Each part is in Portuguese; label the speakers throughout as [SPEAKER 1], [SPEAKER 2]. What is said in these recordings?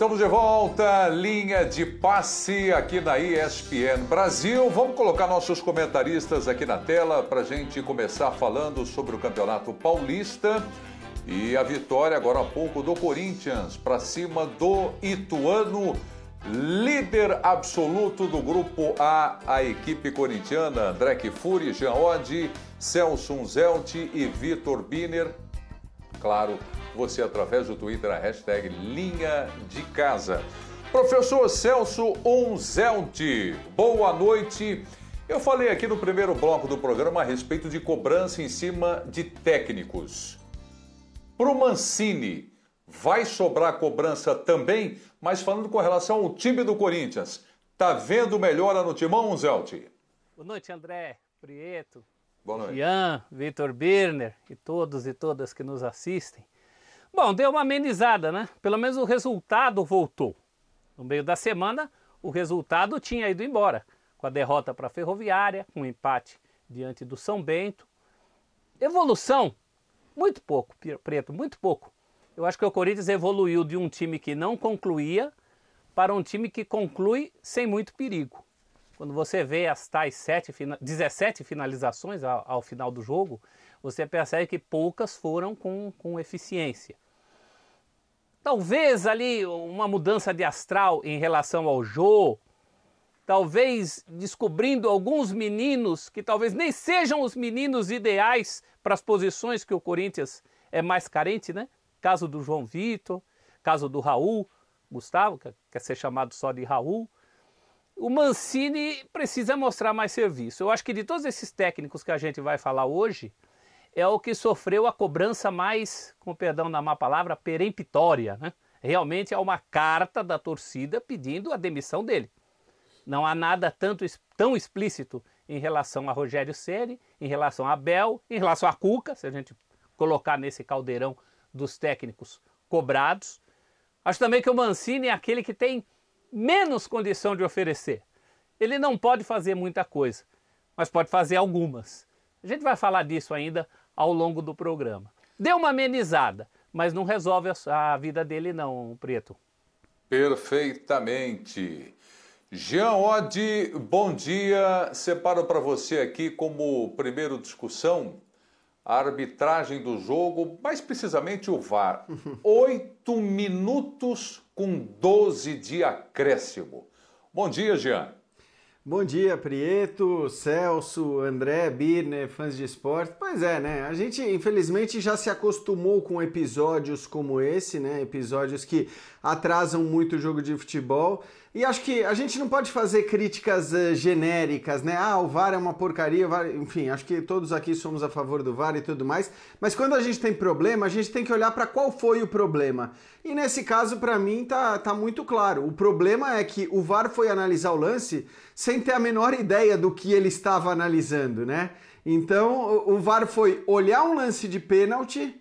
[SPEAKER 1] Estamos de volta, linha de passe aqui na ESPN Brasil. Vamos colocar nossos comentaristas aqui na tela para a gente começar falando sobre o Campeonato Paulista e a vitória agora há pouco do Corinthians para cima do Ituano, líder absoluto do grupo A, a equipe corintiana. André Kifuri, Jean Oddi, Celso Unzelt e Vitor Biner. Claro, você através do Twitter, a hashtag Linha de Casa. Professor Celso Unzelt, boa noite. Eu falei aqui no primeiro bloco do programa a respeito de cobrança em cima de técnicos. Para o Mancini, vai sobrar cobrança também, mas falando com relação ao time do Corinthians. Tá vendo melhora no timão, Zelt?
[SPEAKER 2] Boa noite, André, Prieto,
[SPEAKER 1] Boa noite.
[SPEAKER 2] Ian, Vitor Birner e todos e todas que nos assistem. Bom, deu uma amenizada, né? Pelo menos o resultado voltou. No meio da semana, o resultado tinha ido embora, com a derrota para a Ferroviária, com um empate diante do São Bento. Evolução, muito pouco, Preto, muito pouco. Eu acho que o Corinthians evoluiu de um time que não concluía para um time que conclui sem muito perigo. Quando você vê as tais sete, 17 finalizações ao, ao final do jogo, você percebe que poucas foram com, com eficiência. Talvez ali uma mudança de astral em relação ao Jô, talvez descobrindo alguns meninos que talvez nem sejam os meninos ideais para as posições que o Corinthians é mais carente, né? Caso do João Vitor, caso do Raul, Gustavo, que quer ser chamado só de Raul. O Mancini precisa mostrar mais serviço. Eu acho que de todos esses técnicos que a gente vai falar hoje, é o que sofreu a cobrança mais, com perdão da má palavra, peremptória. Né? Realmente é uma carta da torcida pedindo a demissão dele. Não há nada tanto, tão explícito em relação a Rogério Ceni, em relação a Abel, em relação a Cuca, se a gente colocar nesse caldeirão dos técnicos cobrados. Acho também que o Mancini é aquele que tem menos condição de oferecer. Ele não pode fazer muita coisa, mas pode fazer algumas. A gente vai falar disso ainda ao longo do programa. Deu uma amenizada, mas não resolve a vida dele não, Preto.
[SPEAKER 1] Perfeitamente. Jean Oddi, bom dia. Separo para você aqui como primeiro discussão a arbitragem do jogo, mais precisamente o VAR. Oito minutos com 12 de acréscimo. Bom dia, Jean.
[SPEAKER 3] Bom dia, Prieto, Celso, André, Birner, fãs de esporte. Pois é, né? A gente, infelizmente, já se acostumou com episódios como esse, né? Episódios que atrasam muito o jogo de futebol. E acho que a gente não pode fazer críticas uh, genéricas, né? Ah, o VAR é uma porcaria, VAR... enfim, acho que todos aqui somos a favor do VAR e tudo mais. Mas quando a gente tem problema, a gente tem que olhar para qual foi o problema. E nesse caso, para mim, tá, tá muito claro. O problema é que o VAR foi analisar o lance sem ter a menor ideia do que ele estava analisando, né? Então, o VAR foi olhar um lance de pênalti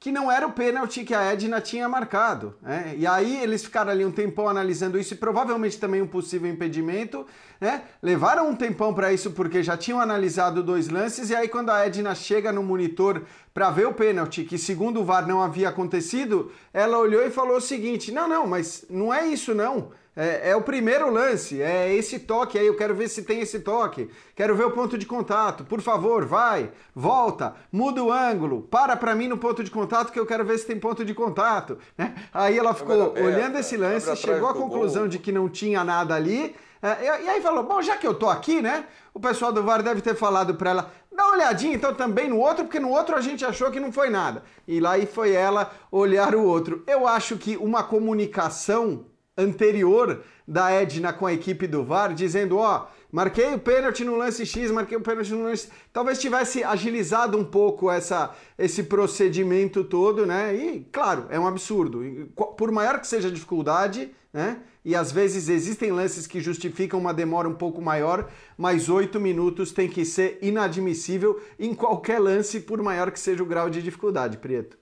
[SPEAKER 3] que não era o pênalti que a Edna tinha marcado. Né? E aí eles ficaram ali um tempão analisando isso e provavelmente também um possível impedimento. Né? Levaram um tempão para isso porque já tinham analisado dois lances. E aí, quando a Edna chega no monitor para ver o pênalti, que segundo o VAR não havia acontecido, ela olhou e falou o seguinte: Não, não, mas não é isso não. É, é, o primeiro lance, é esse toque aí, eu quero ver se tem esse toque, quero ver o ponto de contato, por favor, vai, volta, muda o ângulo, para pra mim no ponto de contato que eu quero ver se tem ponto de contato. Né? Aí ela ficou olhando esse lance, chegou à conclusão de que não tinha nada ali, é, e aí falou, bom, já que eu tô aqui, né, o pessoal do VAR deve ter falado pra ela, dá uma olhadinha então também no outro, porque no outro a gente achou que não foi nada. E lá e foi ela olhar o outro. Eu acho que uma comunicação anterior da Edna com a equipe do VAR, dizendo: ó, marquei o pênalti no lance X, marquei o pênalti no lance. Talvez tivesse agilizado um pouco essa, esse procedimento todo, né? E, claro, é um absurdo. Por maior que seja a dificuldade, né? E às vezes existem lances que justificam uma demora um pouco maior, mas oito minutos tem que ser inadmissível em qualquer lance, por maior que seja o grau de dificuldade, Preto.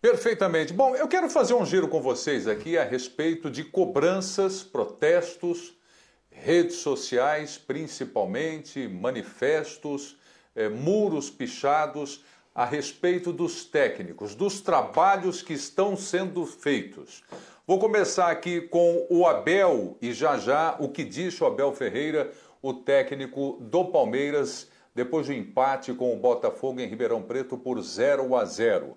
[SPEAKER 1] Perfeitamente. Bom, eu quero fazer um giro com vocês aqui a respeito de cobranças, protestos, redes sociais, principalmente, manifestos, eh, muros pichados a respeito dos técnicos, dos trabalhos que estão sendo feitos. Vou começar aqui com o Abel e já já o que disse o Abel Ferreira, o técnico do Palmeiras, depois do empate com o Botafogo em Ribeirão Preto por 0 a 0.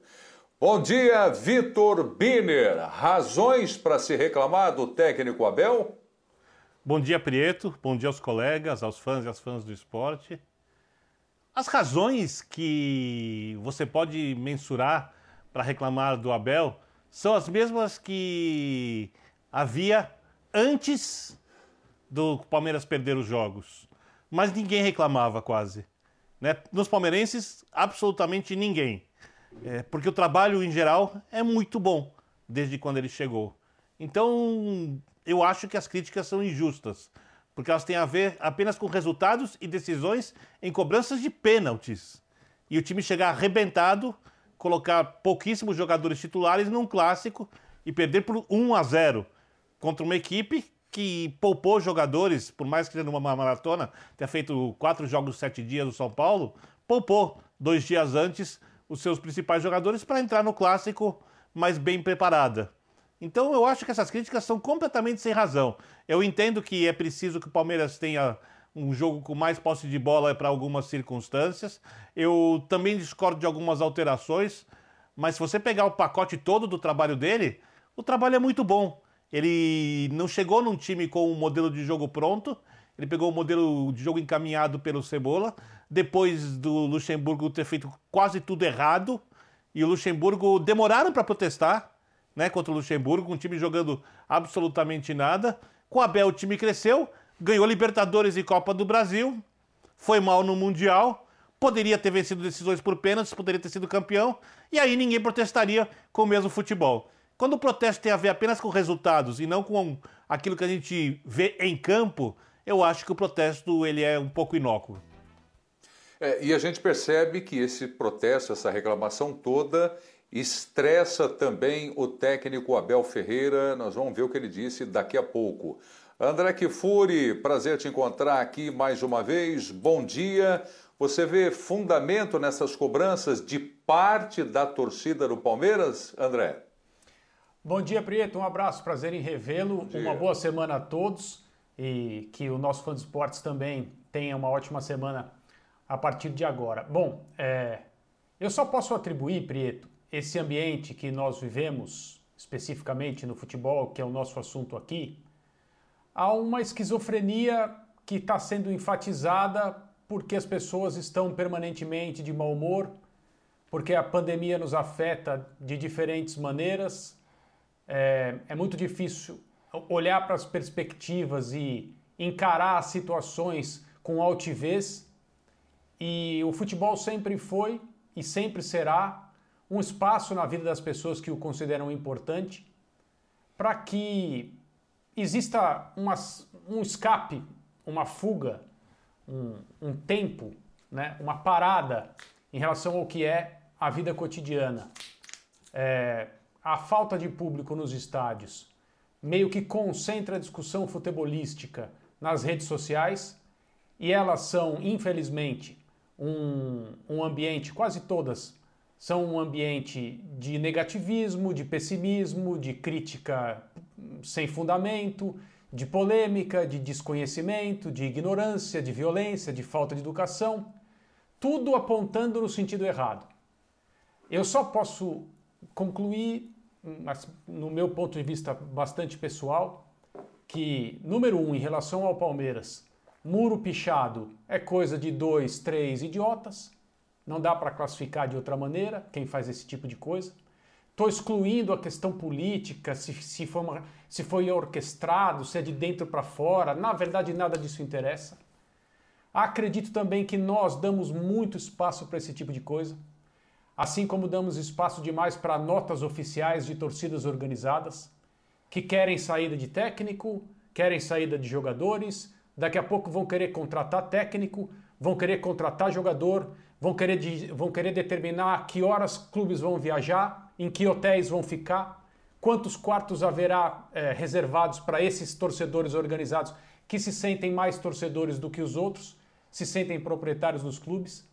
[SPEAKER 1] Bom dia, Vitor Biner. Razões para se reclamar do técnico Abel?
[SPEAKER 4] Bom dia, Prieto. Bom dia aos colegas, aos fãs e às fãs do esporte. As razões que você pode mensurar para reclamar do Abel são as mesmas que havia antes do Palmeiras perder os jogos. Mas ninguém reclamava quase. Né? Nos palmeirenses, absolutamente ninguém. É, porque o trabalho, em geral, é muito bom desde quando ele chegou. Então, eu acho que as críticas são injustas, porque elas têm a ver apenas com resultados e decisões em cobranças de pênaltis. E o time chegar arrebentado colocar pouquíssimos jogadores titulares num clássico e perder por 1 a 0 contra uma equipe que poupou jogadores, por mais que numa maratona tenha feito quatro jogos sete dias do São Paulo, poupou dois dias antes os seus principais jogadores para entrar no clássico mais bem preparada. Então eu acho que essas críticas são completamente sem razão. Eu entendo que é preciso que o Palmeiras tenha um jogo com mais posse de bola para algumas circunstâncias. Eu também discordo de algumas alterações, mas se você pegar o pacote todo do trabalho dele, o trabalho é muito bom. Ele não chegou num time com um modelo de jogo pronto, ele pegou o modelo de jogo encaminhado pelo Cebola, depois do Luxemburgo ter feito quase tudo errado, e o Luxemburgo demoraram para protestar, né, contra o Luxemburgo, um time jogando absolutamente nada. Com o Abel o time cresceu, ganhou Libertadores e Copa do Brasil, foi mal no Mundial, poderia ter vencido decisões por pênaltis, poderia ter sido campeão, e aí ninguém protestaria com o mesmo futebol. Quando o protesto tem a ver apenas com resultados e não com aquilo que a gente vê em campo, eu acho que o protesto ele é um pouco inócuo.
[SPEAKER 1] É, e a gente percebe que esse protesto, essa reclamação toda, estressa também o técnico Abel Ferreira. Nós vamos ver o que ele disse daqui a pouco. André Kifuri, prazer te encontrar aqui mais uma vez. Bom dia. Você vê fundamento nessas cobranças de parte da torcida do Palmeiras, André?
[SPEAKER 5] Bom dia, Prieto. Um abraço, prazer em revê-lo. Uma boa semana a todos e que o nosso fã de esportes também tenha uma ótima semana a partir de agora. Bom, é, eu só posso atribuir, Prieto, esse ambiente que nós vivemos, especificamente no futebol, que é o nosso assunto aqui, há uma esquizofrenia que está sendo enfatizada porque as pessoas estão permanentemente de mau humor, porque a pandemia nos afeta de diferentes maneiras. É, é muito difícil olhar para as perspectivas e encarar as situações com altivez. E o futebol sempre foi e sempre será um espaço na vida das pessoas que o consideram importante para que exista uma, um escape, uma fuga, um, um tempo, né, uma parada em relação ao que é a vida cotidiana. É, a falta de público nos estádios meio que concentra a discussão futebolística nas redes sociais e elas são, infelizmente, um, um ambiente, quase todas, são um ambiente de negativismo, de pessimismo, de crítica sem fundamento, de polêmica, de desconhecimento, de ignorância, de violência, de falta de educação, tudo apontando no sentido errado. Eu só posso concluir, no meu ponto de vista bastante pessoal, que, número um, em relação ao Palmeiras, muro pichado é coisa de dois, três idiotas. Não dá para classificar de outra maneira quem faz esse tipo de coisa. Estou excluindo a questão política, se, se, foi uma, se foi orquestrado, se é de dentro para fora. Na verdade, nada disso interessa. Acredito também que nós damos muito espaço para esse tipo de coisa, assim como damos espaço demais para notas oficiais de torcidas organizadas, que querem saída de técnico, querem saída de jogadores, daqui a pouco vão querer contratar técnico, vão querer contratar jogador, vão querer, vão querer determinar que horas clubes vão viajar em que hotéis vão ficar, quantos quartos haverá é, reservados para esses torcedores organizados que se sentem mais torcedores do que os outros, se sentem proprietários dos clubes.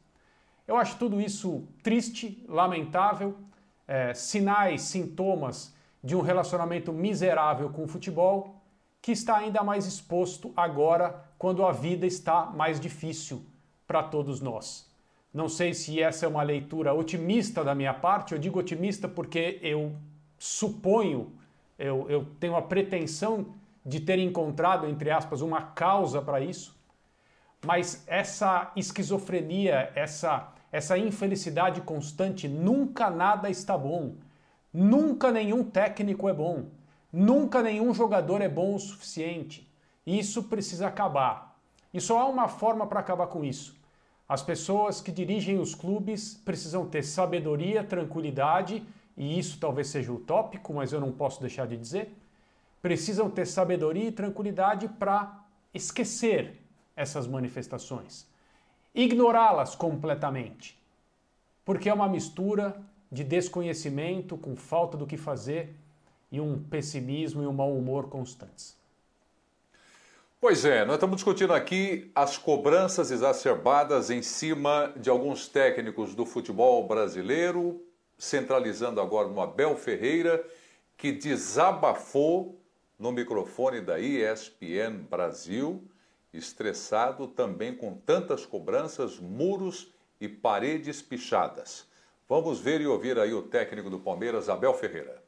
[SPEAKER 5] Eu acho tudo isso triste, lamentável, é, sinais, sintomas de um relacionamento miserável com o futebol, que está ainda mais exposto agora, quando a vida está mais difícil para todos nós. Não sei se essa é uma leitura otimista da minha parte, eu digo otimista porque eu suponho, eu, eu tenho a pretensão de ter encontrado, entre aspas, uma causa para isso, mas essa esquizofrenia, essa, essa infelicidade constante, nunca nada está bom. Nunca nenhum técnico é bom. Nunca nenhum jogador é bom o suficiente. Isso precisa acabar. E só há uma forma para acabar com isso. As pessoas que dirigem os clubes precisam ter sabedoria, tranquilidade, e isso talvez seja utópico, mas eu não posso deixar de dizer. Precisam ter sabedoria e tranquilidade para esquecer essas manifestações, ignorá-las completamente, porque é uma mistura de desconhecimento com falta do que fazer e um pessimismo e um mau humor constantes.
[SPEAKER 1] Pois é, nós estamos discutindo aqui as cobranças exacerbadas em cima de alguns técnicos do futebol brasileiro, centralizando agora no Abel Ferreira, que desabafou no microfone da ESPN Brasil, estressado também com tantas cobranças, muros e paredes pichadas. Vamos ver e ouvir aí o técnico do Palmeiras, Abel Ferreira.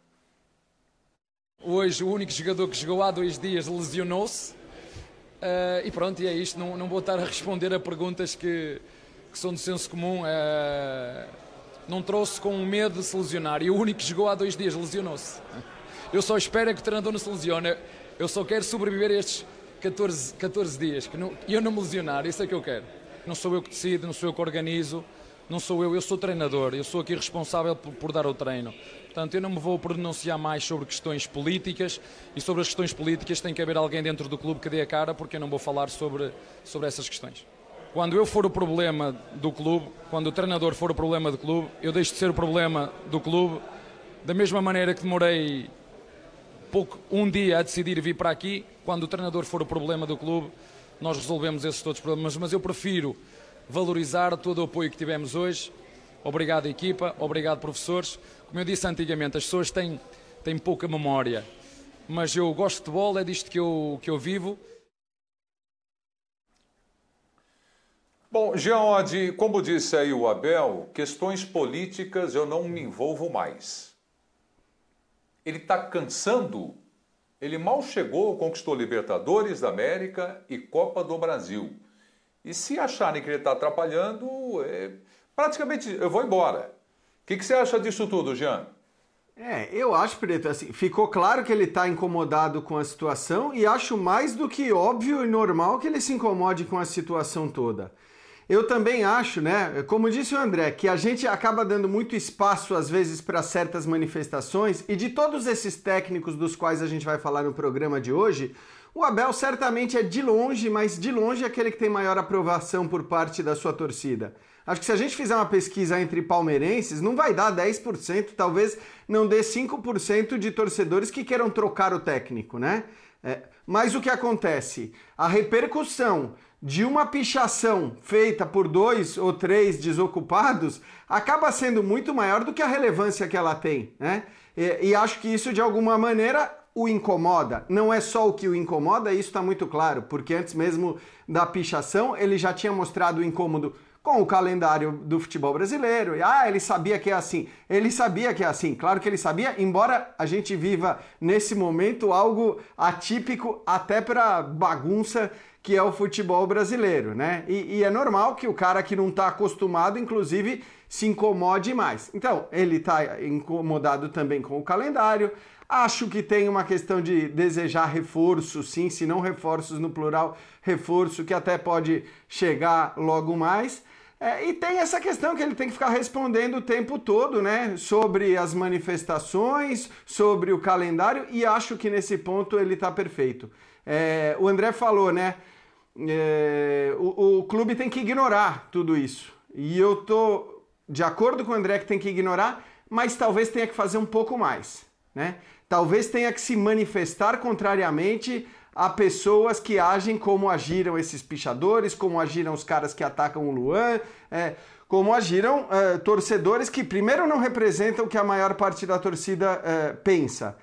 [SPEAKER 6] Hoje o único jogador que jogou há dois dias lesionou-se. Uh, e pronto, e é isto. Não, não vou estar a responder a perguntas que, que são de senso comum. Uh, não trouxe com medo de se lesionar. E o único que jogou há dois dias lesionou-se. Eu só espero é que o treinador não se lesione. Eu só quero sobreviver a estes 14, 14 dias. Não, eu não me lesionar, isso é que eu quero. Não sou eu que decido, não sou eu que organizo. Não sou eu, eu sou treinador. Eu sou aqui responsável por, por dar o treino. Portanto, eu não me vou pronunciar mais sobre questões políticas e sobre as questões políticas tem que haver alguém dentro do clube que dê a cara, porque eu não vou falar sobre, sobre essas questões. Quando eu for o problema do clube, quando o treinador for o problema do clube, eu deixo de ser o problema do clube, da mesma maneira que demorei pouco, um dia a decidir vir para aqui, quando o treinador for o problema do clube, nós resolvemos esses todos os problemas, mas eu prefiro valorizar todo o apoio que tivemos hoje. Obrigado, equipa, obrigado, professores. Como eu disse antigamente, as pessoas têm, têm pouca memória, mas eu gosto de futebol, é disto que eu, que eu vivo.
[SPEAKER 1] Bom, Jean, como disse aí o Abel, questões políticas eu não me envolvo mais. Ele está cansando. Ele mal chegou, conquistou Libertadores da América e Copa do Brasil. E se acharem que ele está atrapalhando, é... praticamente eu vou embora. O que, que, você acha disso tudo, Jean?
[SPEAKER 3] É, eu acho, Preto, assim, ficou claro que ele está incomodado com a situação e acho mais do que óbvio e normal que ele se incomode com a situação toda. Eu também acho, né, como disse o André, que a gente acaba dando muito espaço às vezes para certas manifestações e de todos esses técnicos dos quais a gente vai falar no programa de hoje, o Abel certamente é de longe, mas de longe é aquele que tem maior aprovação por parte da sua torcida. Acho que se a gente fizer uma pesquisa entre palmeirenses, não vai dar 10%, talvez não dê 5% de torcedores que queiram trocar o técnico, né? É, mas o que acontece? A repercussão de uma pichação feita por dois ou três desocupados acaba sendo muito maior do que a relevância que ela tem, né? E, e acho que isso de alguma maneira o incomoda. Não é só o que o incomoda, isso está muito claro, porque antes mesmo da pichação ele já tinha mostrado o incômodo com o calendário do futebol brasileiro. E, ah, ele sabia que é assim. Ele sabia que é assim. Claro que ele sabia, embora a gente viva nesse momento algo atípico até para bagunça que é o futebol brasileiro, né? E, e é normal que o cara que não está acostumado, inclusive, se incomode mais. Então, ele está incomodado também com o calendário. Acho que tem uma questão de desejar reforço, sim, se não reforços no plural, reforço que até pode chegar logo mais. É, e tem essa questão que ele tem que ficar respondendo o tempo todo, né? Sobre as manifestações, sobre o calendário, e acho que nesse ponto ele está perfeito. É, o André falou, né? É, o, o clube tem que ignorar tudo isso. E eu tô de acordo com o André que tem que ignorar, mas talvez tenha que fazer um pouco mais, né? Talvez tenha que se manifestar contrariamente a pessoas que agem como agiram esses pichadores, como agiram os caras que atacam o Luan, é, como agiram é, torcedores que, primeiro, não representam o que a maior parte da torcida é, pensa.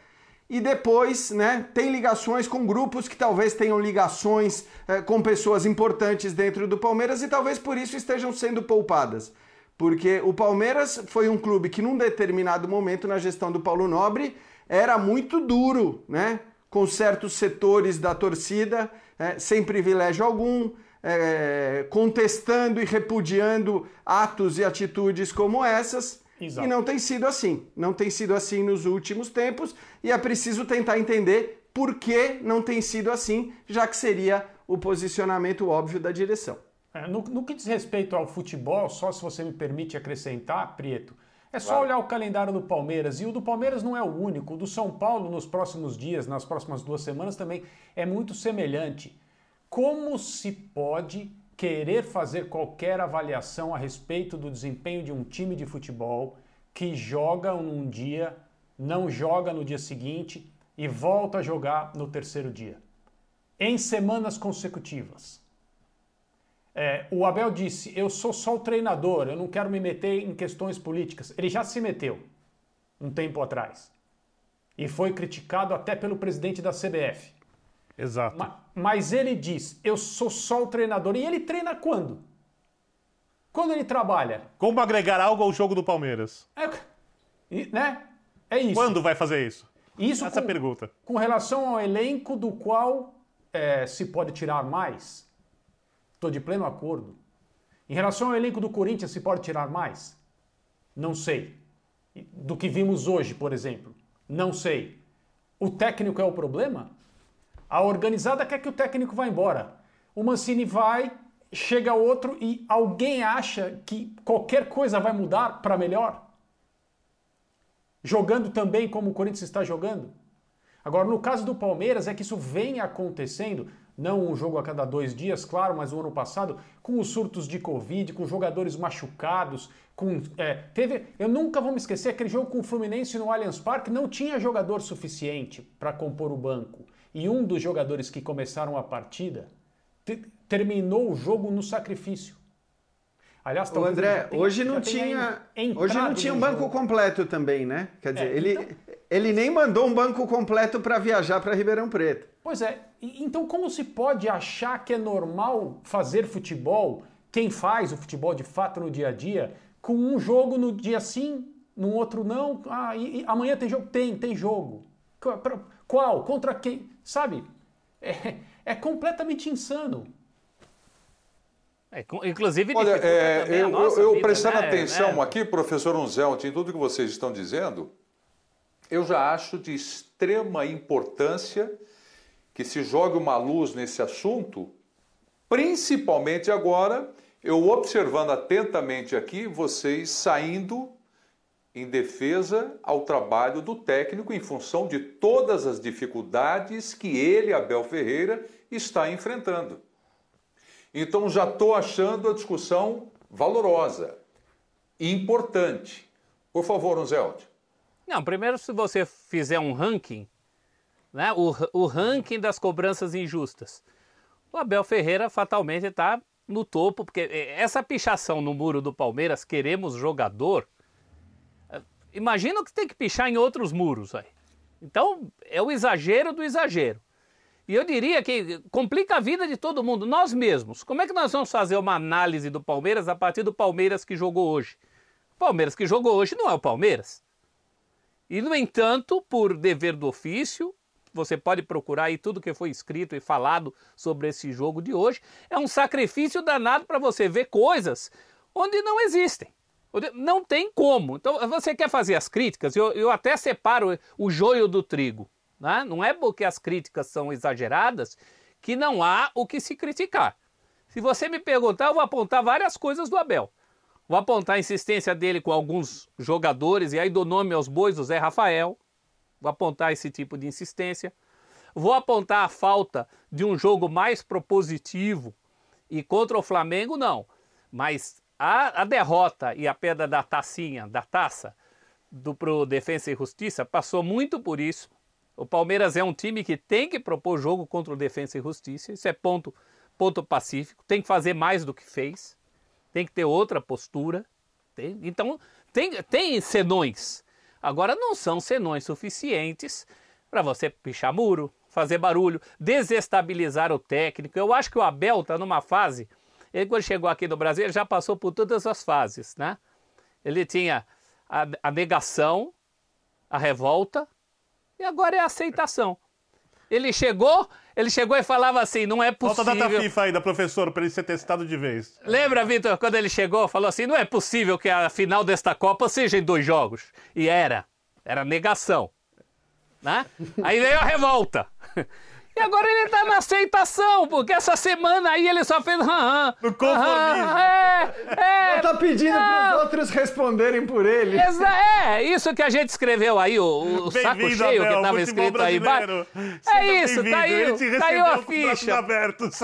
[SPEAKER 3] E depois, né, tem ligações com grupos que talvez tenham ligações é, com pessoas importantes dentro do Palmeiras e talvez por isso estejam sendo poupadas. Porque o Palmeiras foi um clube que, num determinado momento na gestão do Paulo Nobre, era muito duro, né? Com certos setores da torcida, é, sem privilégio algum, é, contestando e repudiando atos e atitudes como essas. Exato. E não tem sido assim. Não tem sido assim nos últimos tempos e é preciso tentar entender por que não tem sido assim, já que seria o posicionamento óbvio da direção.
[SPEAKER 5] É, no, no, que diz respeito ao futebol, só se você me permite acrescentar, Prieto, é só claro. olhar o calendário do Palmeiras, e o do Palmeiras não é o único, o do São Paulo nos próximos dias, nas próximas duas semanas também é muito semelhante. Como se pode querer fazer qualquer avaliação a respeito do desempenho de um time de futebol que joga num dia, não joga no dia seguinte e volta a jogar no terceiro dia? Em semanas consecutivas. É, o Abel disse: Eu sou só o treinador, eu não quero me meter em questões políticas. Ele já se meteu um tempo atrás. E foi criticado até pelo presidente da CBF.
[SPEAKER 4] Exato.
[SPEAKER 5] Mas, mas ele diz: Eu sou só o treinador. E ele treina quando? Quando ele trabalha?
[SPEAKER 4] Como agregar algo ao jogo do Palmeiras?
[SPEAKER 5] É, né? é isso.
[SPEAKER 4] Quando vai fazer isso?
[SPEAKER 5] Isso
[SPEAKER 4] Essa
[SPEAKER 5] com,
[SPEAKER 4] pergunta.
[SPEAKER 5] Com relação ao elenco do qual é, se pode tirar mais, Estou de pleno acordo. Em relação ao elenco do Corinthians, se pode tirar mais? Não sei. Do que vimos hoje, por exemplo? Não sei. O técnico é o problema? A organizada quer que o técnico vá embora. O Mancini vai, chega outro e alguém acha que qualquer coisa vai mudar para melhor? Jogando também como o Corinthians está jogando? Agora, no caso do Palmeiras, é que isso vem acontecendo não um jogo a cada dois dias, claro, mas o ano passado, com os surtos de Covid, com jogadores machucados, com. É, teve. Eu nunca vou me esquecer aquele jogo com o Fluminense no Allianz Parque, não tinha jogador suficiente para compor o banco. E um dos jogadores que começaram a partida te, terminou o jogo no sacrifício.
[SPEAKER 3] Aliás, o André, hoje não tinha, hoje não tinha um banco jogo. completo também, né? Quer dizer, é, ele, então... ele nem mandou um banco completo para viajar para Ribeirão Preto.
[SPEAKER 5] Pois é, então como se pode achar que é normal fazer futebol, quem faz o futebol de fato no dia a dia, com um jogo no dia sim, no outro não, ah, e, e amanhã tem jogo? Tem, tem jogo. Qual? Contra quem? Sabe? É, é completamente insano.
[SPEAKER 2] É, inclusive,
[SPEAKER 1] Olha, é, eu, eu vida, prestando né? atenção né? aqui, professor Unzelt, em tudo que vocês estão dizendo, eu já acho de extrema importância que se jogue uma luz nesse assunto, principalmente agora, eu observando atentamente aqui vocês saindo em defesa ao trabalho do técnico em função de todas as dificuldades que ele, Abel Ferreira, está enfrentando. Então já estou achando a discussão valorosa e importante. Por favor, Unzelt.
[SPEAKER 2] Não, primeiro, se você fizer um ranking, né, o, o ranking das cobranças injustas, o Abel Ferreira fatalmente está no topo, porque é, essa pichação no muro do Palmeiras, queremos jogador, é, imagina que tem que pichar em outros muros aí. Então, é o exagero do exagero. E eu diria que complica a vida de todo mundo, nós mesmos. Como é que nós vamos fazer uma análise do Palmeiras a partir do Palmeiras que jogou hoje? O Palmeiras que jogou hoje não é o Palmeiras. E, no entanto, por dever do ofício, você pode procurar aí tudo que foi escrito e falado sobre esse jogo de hoje. É um sacrifício danado para você ver coisas onde não existem. Não tem como. Então, você quer fazer as críticas, eu, eu até separo o joio do trigo. Né? Não é porque as críticas são exageradas que não há o que se criticar. Se você me perguntar, eu vou apontar várias coisas do Abel. Vou apontar a insistência dele com alguns jogadores, e aí dou nome aos bois, o Zé Rafael. Vou apontar esse tipo de insistência. Vou apontar a falta de um jogo mais propositivo e contra o Flamengo, não. Mas a, a derrota e a perda da tacinha, da taça, do pro Defensa e Justiça, passou muito por isso. O Palmeiras é um time que tem que propor jogo contra o Defensa e Justiça, isso é ponto, ponto pacífico, tem que fazer mais do que fez, tem que ter outra postura. Tem, então, tem, tem senões. Agora, não são senões suficientes para você pichar muro, fazer barulho, desestabilizar o técnico. Eu acho que o Abel está numa fase. Ele, quando chegou aqui no Brasil, ele já passou por todas as fases, né? Ele tinha a, a negação, a revolta e agora é a aceitação. Ele chegou, ele chegou e falava assim, não é possível.
[SPEAKER 4] Falta a data FIFA aí da professora para ele ser testado de vez.
[SPEAKER 2] Lembra, Vitor, quando ele chegou, falou assim, não é possível que a final desta Copa seja em dois jogos. E era, era negação. Né? Aí veio a revolta. E agora ele tá na aceitação, porque essa semana aí ele só fez.
[SPEAKER 4] Ah, no conformismo.
[SPEAKER 2] é, é,
[SPEAKER 3] ele tá pedindo para os outros responderem por ele.
[SPEAKER 2] É, isso que a gente escreveu aí, o, o saco cheio Abel, que tava escrito aí. É isso, tá aí, caiu a ficha.
[SPEAKER 4] Abertos.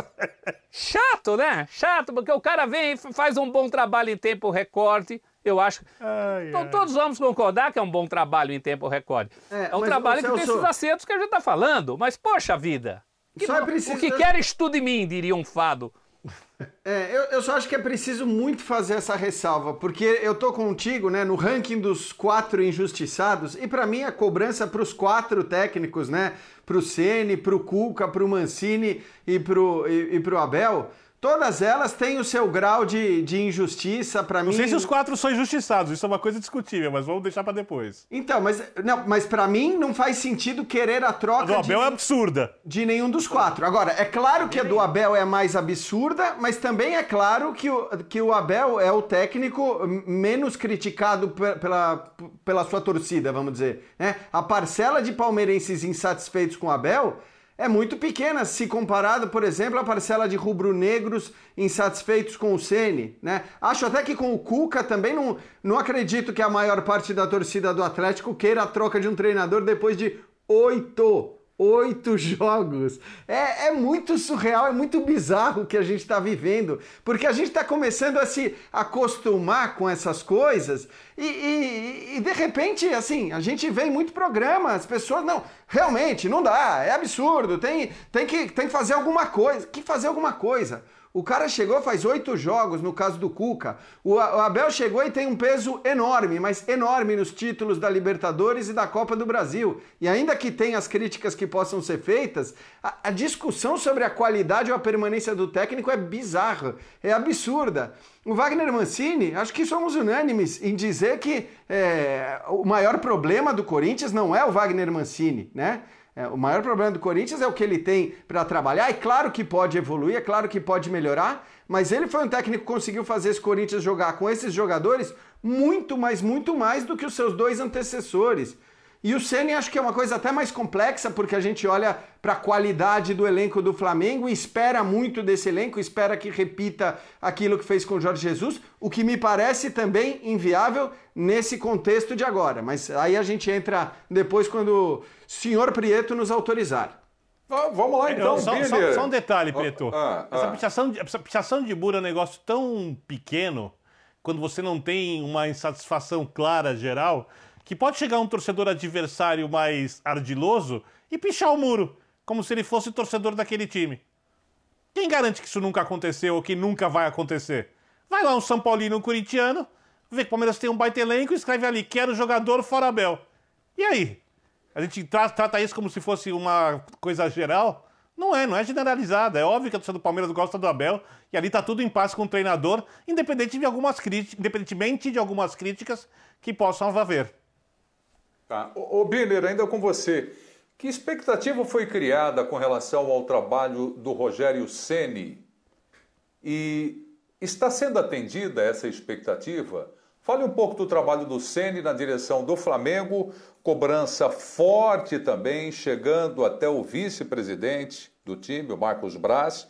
[SPEAKER 2] Chato, né? Chato, porque o cara vem e faz um bom trabalho em tempo recorde eu acho. Ai, então, ai. todos vamos concordar que é um bom trabalho em tempo recorde. É, é um trabalho que tem esses acertos que a gente está falando. Mas, poxa vida. Que não, é preciso... O que queres tu de mim, diria um fado.
[SPEAKER 3] É, eu, eu, só acho que é preciso muito fazer essa ressalva, porque eu tô contigo, né, no ranking dos quatro injustiçados, e para mim a cobrança para os quatro técnicos, né, pro Ceni, pro Cuca, pro Mancini e pro, e, e pro Abel, Todas elas têm o seu grau de, de injustiça para mim.
[SPEAKER 4] Não sei se os quatro são injustiçados, isso é uma coisa discutível, mas vamos deixar para depois.
[SPEAKER 3] Então, mas não, mas para mim não faz sentido querer a troca. A
[SPEAKER 4] do Abel
[SPEAKER 3] de,
[SPEAKER 4] é absurda.
[SPEAKER 3] De nenhum dos quatro. Agora, é claro que a do Abel é mais absurda, mas também é claro que o, que o Abel é o técnico menos criticado pela, pela sua torcida, vamos dizer. Né? A parcela de palmeirenses insatisfeitos com o Abel é muito pequena se comparado, por exemplo, à parcela de rubro-negros insatisfeitos com o Ceni, né? Acho até que com o Cuca também não, não acredito que a maior parte da torcida do Atlético queira a troca de um treinador depois de oito oito jogos. É, é muito surreal, é muito bizarro o que a gente está vivendo, porque a gente está começando a se acostumar com essas coisas e, e, e, de repente, assim, a gente vê em muito programa, as pessoas, não, realmente, não dá, é absurdo, tem, tem, que, tem que fazer alguma coisa. Que fazer alguma coisa? O cara chegou faz oito jogos, no caso do Cuca. O Abel chegou e tem um peso enorme, mas enorme nos títulos da Libertadores e da Copa do Brasil. E ainda que tenha as críticas que possam ser feitas, a, a discussão sobre a qualidade ou a permanência do técnico é bizarra, é absurda. O Wagner Mancini, acho que somos unânimes em dizer que é, o maior problema do Corinthians não é o Wagner Mancini, né? É, o maior problema do Corinthians é o que ele tem para trabalhar. É claro que pode evoluir, é claro que pode melhorar, mas ele foi um técnico que conseguiu fazer esse Corinthians jogar com esses jogadores muito, mas muito mais do que os seus dois antecessores. E o Ceni acho que é uma coisa até mais complexa, porque a gente olha para a qualidade do elenco do Flamengo e espera muito desse elenco, espera que repita aquilo que fez com o Jorge Jesus, o que me parece também inviável nesse contexto de agora. Mas aí a gente entra depois quando o senhor Prieto nos autorizar.
[SPEAKER 1] Ah, vamos lá então,
[SPEAKER 4] só, só, só, um detalhe, Prieto. Ah, ah, essa, pichação de, essa pichação de burro é um negócio tão pequeno, quando você não tem uma insatisfação clara geral que pode chegar um torcedor adversário mais ardiloso e pichar o muro, como se ele fosse torcedor daquele time. Quem garante que isso nunca aconteceu ou que nunca vai acontecer? Vai lá um São Paulino, um corintiano, vê que o Palmeiras tem um baita elenco e escreve ali, quero jogador fora Abel. E aí? A gente tra trata isso como se fosse uma coisa geral? Não é, não é generalizada. É óbvio que a torcida do Palmeiras gosta do Abel e ali tá tudo em paz com o treinador, independente de algumas independentemente de algumas críticas que possam haver.
[SPEAKER 1] Tá. Ô, Biller, ainda com você. Que expectativa foi criada com relação ao trabalho do Rogério Ceni? E está sendo atendida essa expectativa? Fale um pouco do trabalho do Ceni na direção do Flamengo, cobrança forte também, chegando até o vice-presidente do time, o Marcos Braz.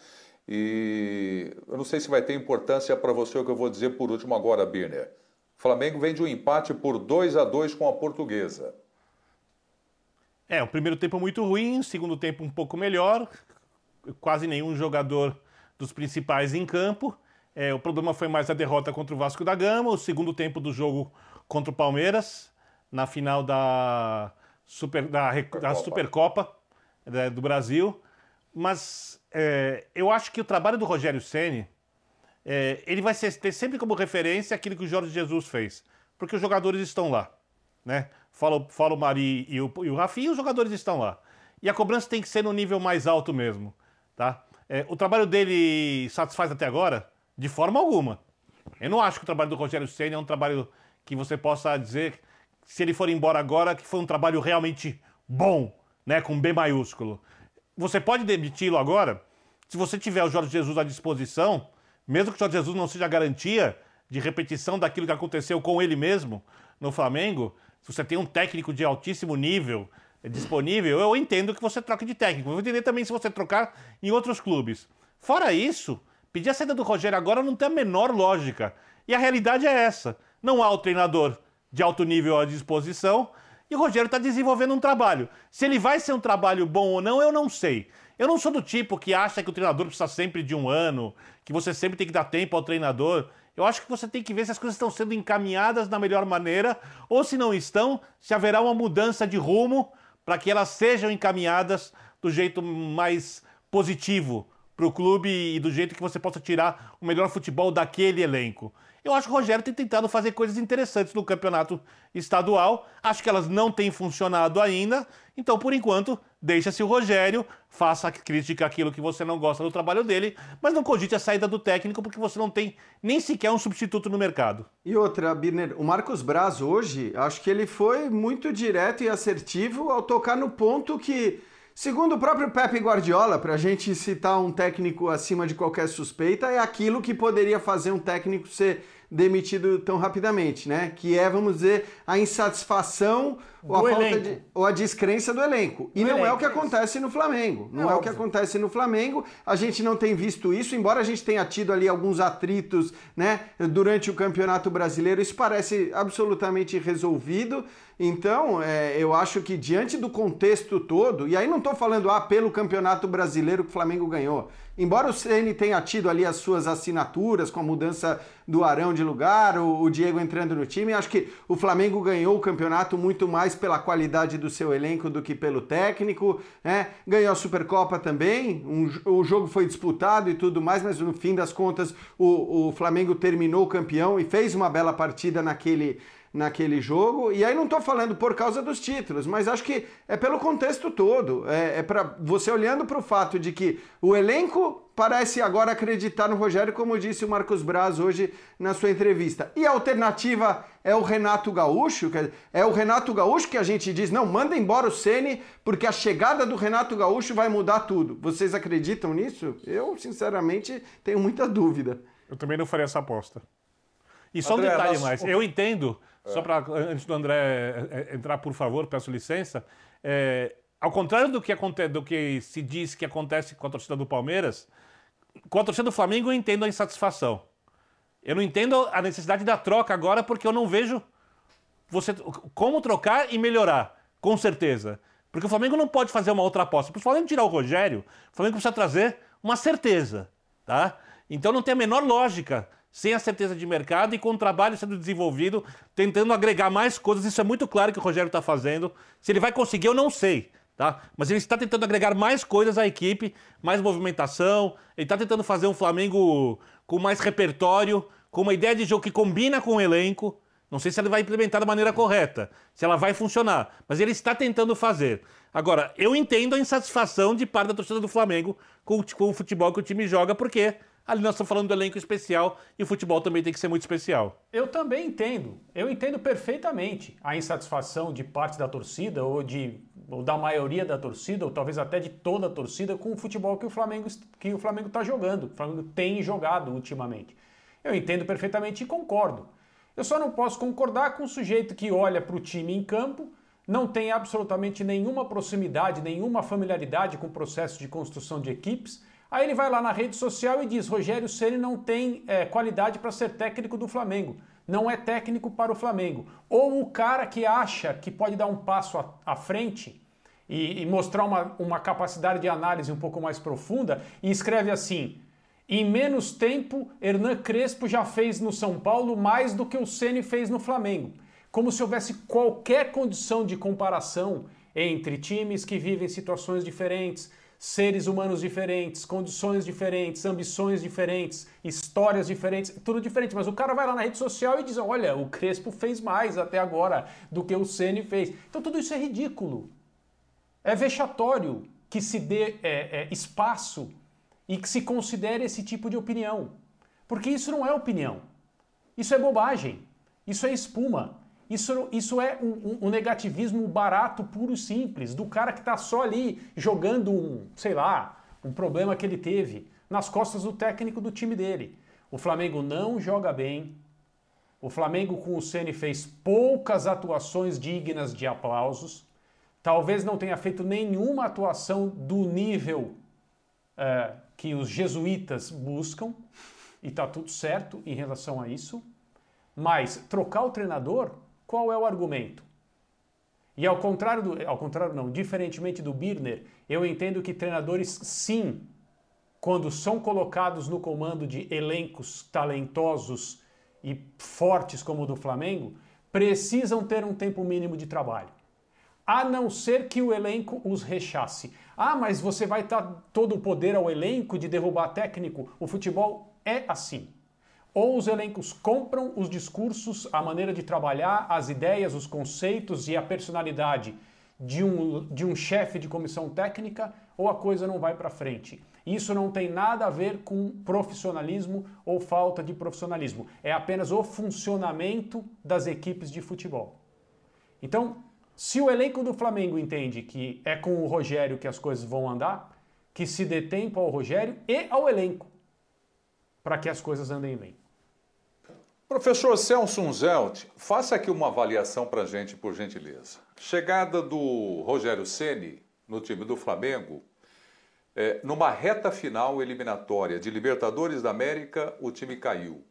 [SPEAKER 1] E eu não sei se vai ter importância para você o que eu vou dizer por último agora, Birner. O Flamengo vem de um empate por 2 a 2 com a Portuguesa.
[SPEAKER 4] É, o primeiro tempo muito ruim, segundo tempo um pouco melhor, quase nenhum jogador dos principais em campo. É, o problema foi mais a derrota contra o Vasco da Gama, o segundo tempo do jogo contra o Palmeiras, na final da Super, da, da Supercopa né, do Brasil. Mas é, eu acho que o trabalho do Rogério Ceni é, ele vai ter sempre como referência aquilo que o Jorge Jesus fez. Porque os jogadores estão lá. Né? Fala, fala o Mari e o, e o Rafinha, os jogadores estão lá. E a cobrança tem que ser no nível mais alto mesmo. Tá? É, o trabalho dele satisfaz até agora? De forma alguma. Eu não acho que o trabalho do Rogério Senna é um trabalho que você possa dizer, se ele for embora agora, que foi um trabalho realmente bom, né, com B maiúsculo. Você pode demiti-lo agora, se você tiver o Jorge Jesus à disposição, mesmo que o Jorge Jesus não seja garantia de repetição daquilo que aconteceu com ele mesmo no Flamengo, se você tem um técnico de altíssimo nível disponível, eu entendo que você troque de técnico. Eu vou entender também se você trocar em outros clubes. Fora isso, pedir a saída do Rogério agora não tem a menor lógica. E a realidade é essa. Não há o treinador de alto nível à disposição e o Rogério está desenvolvendo um trabalho. Se ele vai ser um trabalho bom ou não, eu não sei. Eu não sou do tipo que acha que o treinador precisa sempre de um ano, que você sempre tem que dar tempo ao treinador. Eu acho que você tem que ver se as coisas estão sendo encaminhadas da melhor maneira ou se não estão, se haverá uma mudança de rumo para que elas sejam encaminhadas do jeito mais positivo para o clube e do jeito que você possa tirar o melhor futebol daquele elenco. Eu acho que o Rogério tem tentado fazer coisas interessantes no campeonato estadual. Acho que elas não têm funcionado ainda. Então, por enquanto, deixa-se o Rogério, faça crítica aquilo que você não gosta do trabalho dele, mas não cogite a saída do técnico porque você não tem nem sequer um substituto no mercado.
[SPEAKER 3] E outra, Birner, o Marcos Braz hoje, acho que ele foi muito direto e assertivo ao tocar no ponto que Segundo o próprio Pepe Guardiola, para a gente citar um técnico acima de qualquer suspeita, é aquilo que poderia fazer um técnico ser demitido tão rapidamente, né? Que é, vamos dizer, a insatisfação ou a, falta de, ou a descrença do elenco. E do não elenco, é o que acontece no Flamengo. Não é, é o que acontece no Flamengo. A gente não tem visto isso, embora a gente tenha tido ali alguns atritos, né, durante o Campeonato Brasileiro, isso parece absolutamente resolvido. Então, é, eu acho que diante do contexto todo, e aí não estou falando ah, pelo Campeonato Brasileiro que o Flamengo ganhou. Embora o CN tenha tido ali as suas assinaturas com a mudança do Arão de lugar, o, o Diego entrando no time, acho que o Flamengo ganhou o campeonato muito mais pela qualidade do seu elenco do que pelo técnico, né? Ganhou a Supercopa também, um, o jogo foi disputado e tudo mais, mas no fim das contas o, o Flamengo terminou campeão e fez uma bela partida naquele naquele jogo. E aí não estou falando por causa dos títulos, mas acho que é pelo contexto todo. É, é para você olhando para o fato de que o elenco parece agora acreditar no Rogério, como disse o Marcos Braz hoje na sua entrevista. E a alternativa é o Renato Gaúcho, é o Renato Gaúcho que a gente diz, não, manda embora o Ceni, porque a chegada do Renato Gaúcho vai mudar tudo. Vocês acreditam nisso? Eu, sinceramente, tenho muita dúvida.
[SPEAKER 4] Eu também não faria essa aposta. E só André, um detalhe mais, eu entendo só para, antes do André é, é, entrar, por favor, peço licença. É, ao contrário do que, do que se diz que acontece com a torcida do Palmeiras, com a torcida do Flamengo eu entendo a insatisfação. Eu não entendo a necessidade da troca agora, porque eu não vejo você como trocar e melhorar, com certeza. Porque o Flamengo não pode fazer uma outra aposta. Para o Flamengo tirar o Rogério, o Flamengo precisa trazer uma certeza. Tá? Então não tem a menor lógica sem a certeza de mercado e com o trabalho sendo desenvolvido, tentando agregar mais coisas. Isso é muito claro que o Rogério está fazendo. Se ele vai conseguir, eu não sei. Tá? Mas ele está tentando agregar mais coisas à equipe, mais movimentação. Ele está tentando fazer um Flamengo com mais repertório, com uma ideia de jogo que combina com o elenco. Não sei se ele vai implementar da maneira correta, se ela vai funcionar, mas ele está tentando fazer. Agora, eu entendo a insatisfação de parte da torcida do Flamengo com, o futebol que o time joga, porque Ali nós estamos falando do elenco especial e o futebol também tem que ser muito especial.
[SPEAKER 5] Eu também entendo. Eu entendo perfeitamente a insatisfação de parte da torcida ou de ou da maioria da torcida ou talvez até de toda a torcida com o futebol que o Flamengo que o Flamengo está jogando. O Flamengo tem jogado ultimamente. Eu entendo perfeitamente e concordo. Eu só não posso concordar com o sujeito que olha para o time em campo, não tem absolutamente nenhuma proximidade, nenhuma familiaridade com o processo de construção de equipes Aí ele vai lá na rede social e diz: Rogério Ceni não tem é, qualidade para ser técnico do Flamengo. Não é técnico para o Flamengo. Ou o cara que acha que pode dar um passo à, frente e, e mostrar uma, uma capacidade de análise um pouco mais profunda e escreve assim: em menos tempo, Hernan Crespo já fez no São Paulo mais do que o Ceni fez no Flamengo. Como se houvesse qualquer condição de comparação entre times que vivem situações diferentes, seres humanos diferentes, condições diferentes, ambições diferentes, histórias diferentes, tudo diferente. Mas o cara vai lá na rede social e diz: olha, o Crespo fez mais até agora do que o Ceni fez. Então tudo isso é ridículo. É vexatório que se dê é, é, espaço e que se considere esse tipo de opinião. Porque isso não é opinião. Isso é bobagem. Isso é espuma. Isso, isso é um, um, negativismo barato, puro e simples, do cara que está só ali jogando um, sei lá, um problema que ele teve nas costas do técnico do time dele. O Flamengo não joga bem. O Flamengo com o Ceni fez poucas atuações dignas de aplausos. Talvez não tenha feito nenhuma atuação do nível é, que os jesuítas buscam. E está tudo certo em relação a isso. Mas trocar o treinador qual é o argumento? E ao contrário, do, ao contrário não, diferentemente do Birner, eu entendo que treinadores sim, quando são colocados no comando de elencos talentosos e fortes como o do Flamengo, precisam ter um tempo mínimo de trabalho. A não ser que o elenco os rechace. Ah, mas você vai dar todo o poder ao elenco de derrubar técnico? O futebol é assim. Ou os elencos compram os discursos, a maneira de trabalhar, as ideias, os conceitos e a personalidade de um, de um chefe de comissão técnica, ou a coisa não vai para frente. Isso não tem nada a ver com profissionalismo ou falta de profissionalismo. É apenas o funcionamento das equipes de futebol. Então, se o elenco do Flamengo entende que é com o Rogério que as coisas vão andar, que se dê tempo ao Rogério e ao elenco para que as coisas andem bem.
[SPEAKER 1] Professor Celso Zelt, faça aqui uma avaliação para a gente, por gentileza. Chegada do Rogério Ceni no time do Flamengo, é, numa reta final eliminatória de Libertadores da América, o time caiu.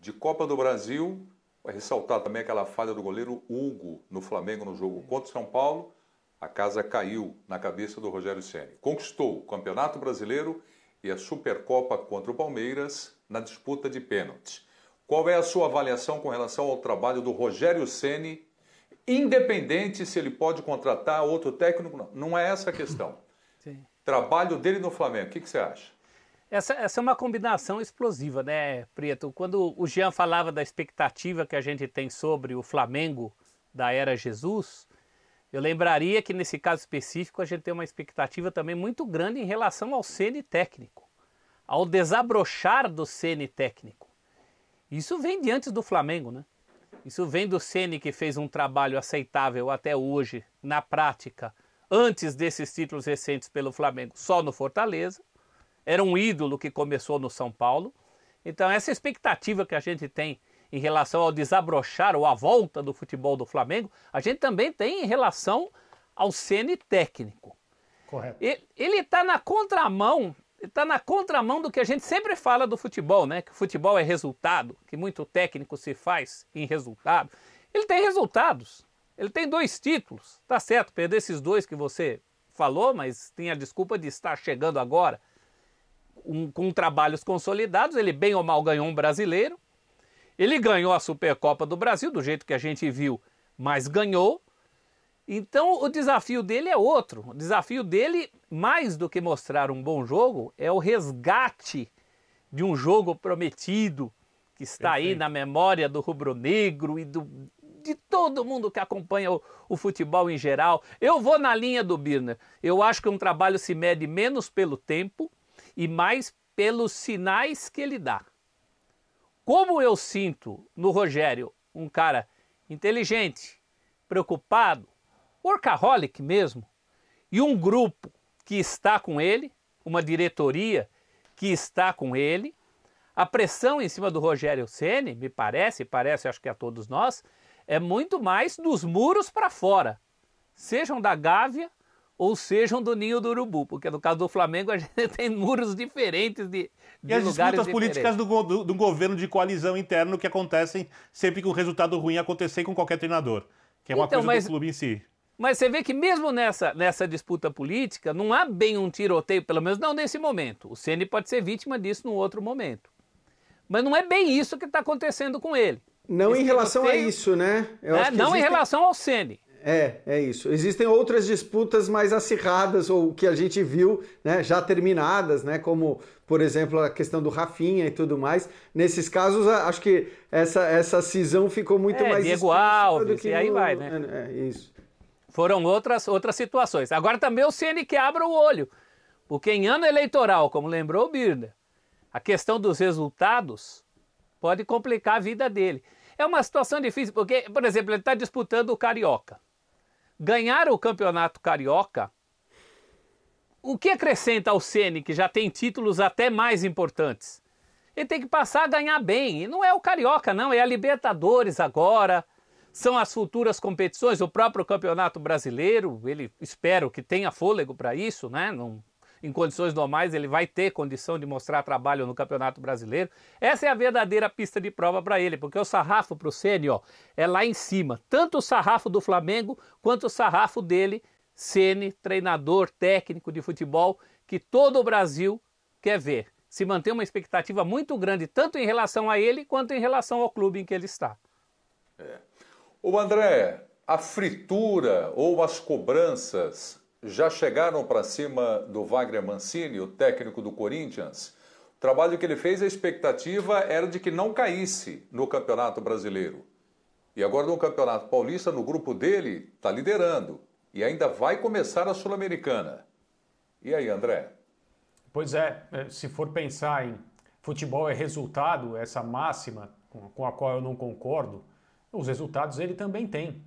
[SPEAKER 1] De Copa do Brasil, vai ressaltar também aquela falha do goleiro Hugo no Flamengo no jogo contra o São Paulo, a casa caiu na cabeça do Rogério Ceni. Conquistou o Campeonato Brasileiro e a Supercopa contra o Palmeiras na disputa de pênaltis. Qual é a sua avaliação com relação ao trabalho do Rogério Ceni, independente se ele pode contratar outro técnico? Não, não é essa a questão. Sim. Trabalho dele no Flamengo, o que, que você acha?
[SPEAKER 2] Essa, essa, é uma combinação explosiva, né, Preto? Quando o Jean falava da expectativa que a gente tem sobre o Flamengo da era Jesus, eu lembraria que nesse caso específico a gente tem uma expectativa também muito grande em relação ao Ceni técnico, ao desabrochar do Ceni técnico. Isso vem de antes do Flamengo, né? Isso vem do Ceni que fez um trabalho aceitável até hoje, na prática, antes desses títulos recentes pelo Flamengo, só no Fortaleza. Era um ídolo que começou no São Paulo. Então, essa expectativa que a gente tem em relação ao desabrochar ou à volta do futebol do Flamengo, a gente também tem em relação ao Ceni técnico.
[SPEAKER 5] Correto.
[SPEAKER 2] Ele está na contramão está na contramão do que a gente sempre fala do futebol, né? Que o futebol é resultado, que muito técnico se faz em resultado. Ele tem resultados. Ele tem dois títulos, tá certo? Perder esses dois que você falou, mas tem a desculpa de estar chegando agora um, com trabalhos consolidados. Ele bem ou mal ganhou um brasileiro. Ele ganhou a Supercopa do Brasil, do jeito que a gente viu, mas ganhou. Então o desafio dele é outro. O desafio dele, mais do que mostrar um bom jogo, é o resgate de um jogo prometido que está Perfeito. aí na memória do rubro-negro e do, de todo mundo que acompanha o, o, futebol em geral. Eu vou na linha do Birner. Eu acho que um trabalho se mede menos pelo tempo e mais pelos sinais que ele dá. Como eu sinto no Rogério um cara inteligente, preocupado, workaholic mesmo, e um grupo que está com ele, uma diretoria que está com ele. A pressão em cima do Rogério Ceni, me parece, parece acho que a todos nós, é muito mais dos muros para fora, sejam da Gávea ou sejam do Ninho do Urubu, porque no caso do Flamengo a gente tem muros diferentes de, de
[SPEAKER 4] e as disputas políticas do, do, do, governo de coalizão interno que acontecem sempre que um resultado ruim acontecer com qualquer treinador, que é uma então, coisa mas, do clube em si.
[SPEAKER 2] Mas você vê que mesmo nessa, nessa disputa política, não há bem um tiroteio, pelo menos não nesse momento. O Ceni pode ser vítima disso num outro momento. Mas não é bem isso que está acontecendo com ele.
[SPEAKER 3] Não Esse em relação a isso, né?
[SPEAKER 2] É, não em relação ao Ceni.
[SPEAKER 3] É, é isso. Existem outras disputas mais acirradas, ou que a gente viu né, já terminadas, né, como, por exemplo, a questão do Rafinha e tudo mais. Nesses casos, acho que essa, essa cisão ficou muito
[SPEAKER 2] é,
[SPEAKER 3] mais
[SPEAKER 2] Diego Alves,
[SPEAKER 3] do que
[SPEAKER 2] e aí
[SPEAKER 3] no...
[SPEAKER 2] vai, né?
[SPEAKER 3] É, é, isso.
[SPEAKER 2] Foram outras, outras situações. Agora também o Ceni que abra o olho, porque em ano eleitoral, como lembrou o Birner, a questão dos resultados pode complicar a vida dele. É uma situação difícil, porque, por exemplo, ele está disputando o Carioca ganhar o campeonato carioca, o que acrescenta ao Ceni, que já tem títulos até mais importantes? Ele tem que passar a ganhar bem. E não é o Carioca, não, é a Libertadores agora. São as futuras competições, o próprio Campeonato Brasileiro. Ele espero que tenha fôlego para isso, né? Não, em condições normais, ele vai ter condição de mostrar trabalho no Campeonato Brasileiro. Essa é a verdadeira pista de prova para ele, porque o sarrafo para o Ceni é lá em cima. Tanto o sarrafo do Flamengo quanto o sarrafo dele, Ceni, treinador técnico de futebol, que todo o Brasil quer ver. Se mantém uma expectativa muito grande, tanto em relação a ele quanto em relação ao clube em que ele está.
[SPEAKER 1] É. O André, a fritura ou as cobranças já chegaram para cima do Wagner Mancini, o técnico do Corinthians. O trabalho que ele fez, a expectativa era de que não caísse no Campeonato Brasileiro. E agora no Campeonato Paulista, no grupo dele, está liderando. E ainda vai começar a Sul-Americana. E aí, André?
[SPEAKER 5] Pois é, é se for pensar em futebol é resultado, essa máxima com a qual eu não concordo, os resultados ele também tem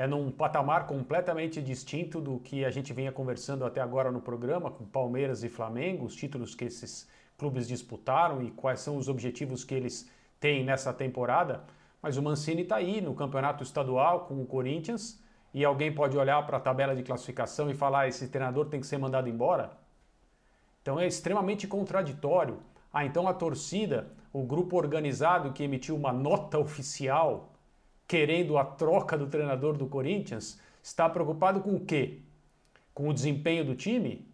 [SPEAKER 5] é num patamar completamente distinto do que a gente vinha conversando até agora no programa, com Palmeiras e Flamengo, os títulos que esses clubes disputaram e quais são os objetivos que eles têm nessa temporada. Mas o Mancini está aí no campeonato estadual com o Corinthians e alguém pode olhar para a tabela de classificação e falar: esse treinador tem que ser mandado embora? Então é extremamente contraditório. Ah, então a torcida, o grupo organizado que emitiu uma nota oficial querendo a troca do treinador do Corinthians, está preocupado com o quê? Com o desempenho do time?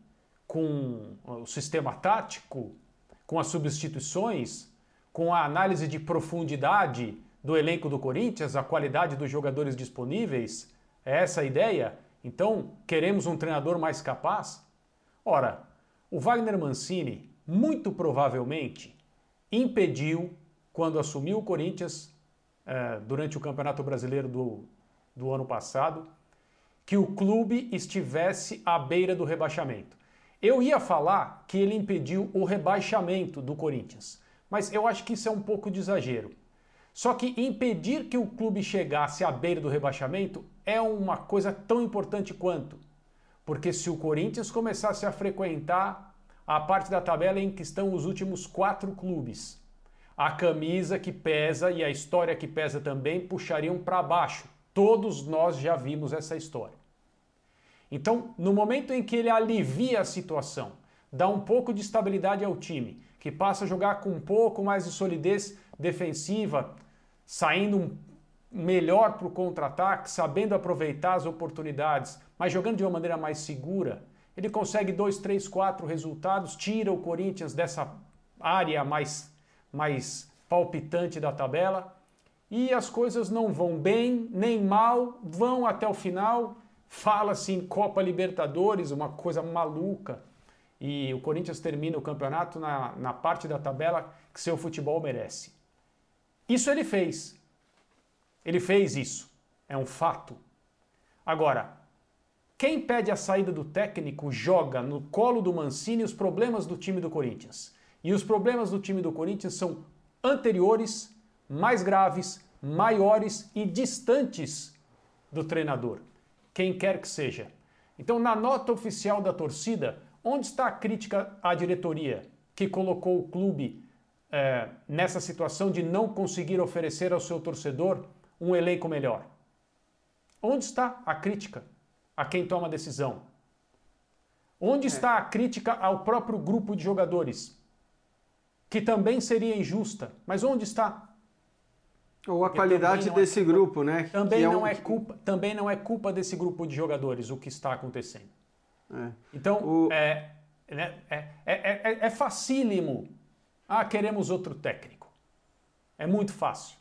[SPEAKER 5] Com o sistema tático? Com as substituições? Com a análise de profundidade do elenco do Corinthians, a qualidade dos jogadores disponíveis? É essa a ideia? Então, queremos um treinador mais capaz? Ora, o Wagner Mancini, muito provavelmente, impediu, quando assumiu o Corinthians, é, durante o Campeonato Brasileiro do, do ano passado, que o clube estivesse à beira do rebaixamento. Eu ia falar que ele impediu o rebaixamento do Corinthians, mas eu acho que isso é um pouco de exagero. Só que impedir que o clube chegasse à beira do rebaixamento é uma coisa tão importante quanto. Porque se o Corinthians começasse a frequentar a parte da tabela em que estão os últimos quatro clubes, a camisa que pesa e a história que pesa também puxariam para baixo. Todos nós já vimos essa história. Então, no momento em que ele alivia a situação, dá um pouco de estabilidade ao time, que passa a jogar com um pouco mais de solidez defensiva, saindo melhor para o contra-ataque, sabendo aproveitar as oportunidades, mas jogando de uma maneira mais segura, ele consegue dois, três, quatro resultados, tira o Corinthians dessa área mais mais palpitante da tabela. E as coisas não vão bem nem mal, vão até o final. Fala-se em Copa Libertadores, uma coisa maluca. E o Corinthians termina o campeonato na, na parte da tabela que seu futebol merece. Isso ele fez. Ele fez isso. É um fato. Agora, quem pede a saída do técnico joga no colo do Mancini os problemas do time do Corinthians. E os problemas do time do Corinthians são anteriores, mais graves, maiores e distantes do treinador, quem quer que seja. Então, na nota oficial da torcida, onde está a crítica à diretoria que colocou o clube é, nessa situação de não conseguir oferecer ao seu torcedor um elenco melhor? Onde está a crítica a quem toma a decisão? Onde está a crítica ao próprio grupo de jogadores que também seria injusta. Mas onde está?
[SPEAKER 3] Ou a qualidade é desse culpa, grupo, né?
[SPEAKER 5] Também é não um... é culpa, também não é culpa desse grupo de jogadores o que está acontecendo. É. Então o... é, né, é, é, é, facílimo. Ah, queremos outro técnico. É muito fácil.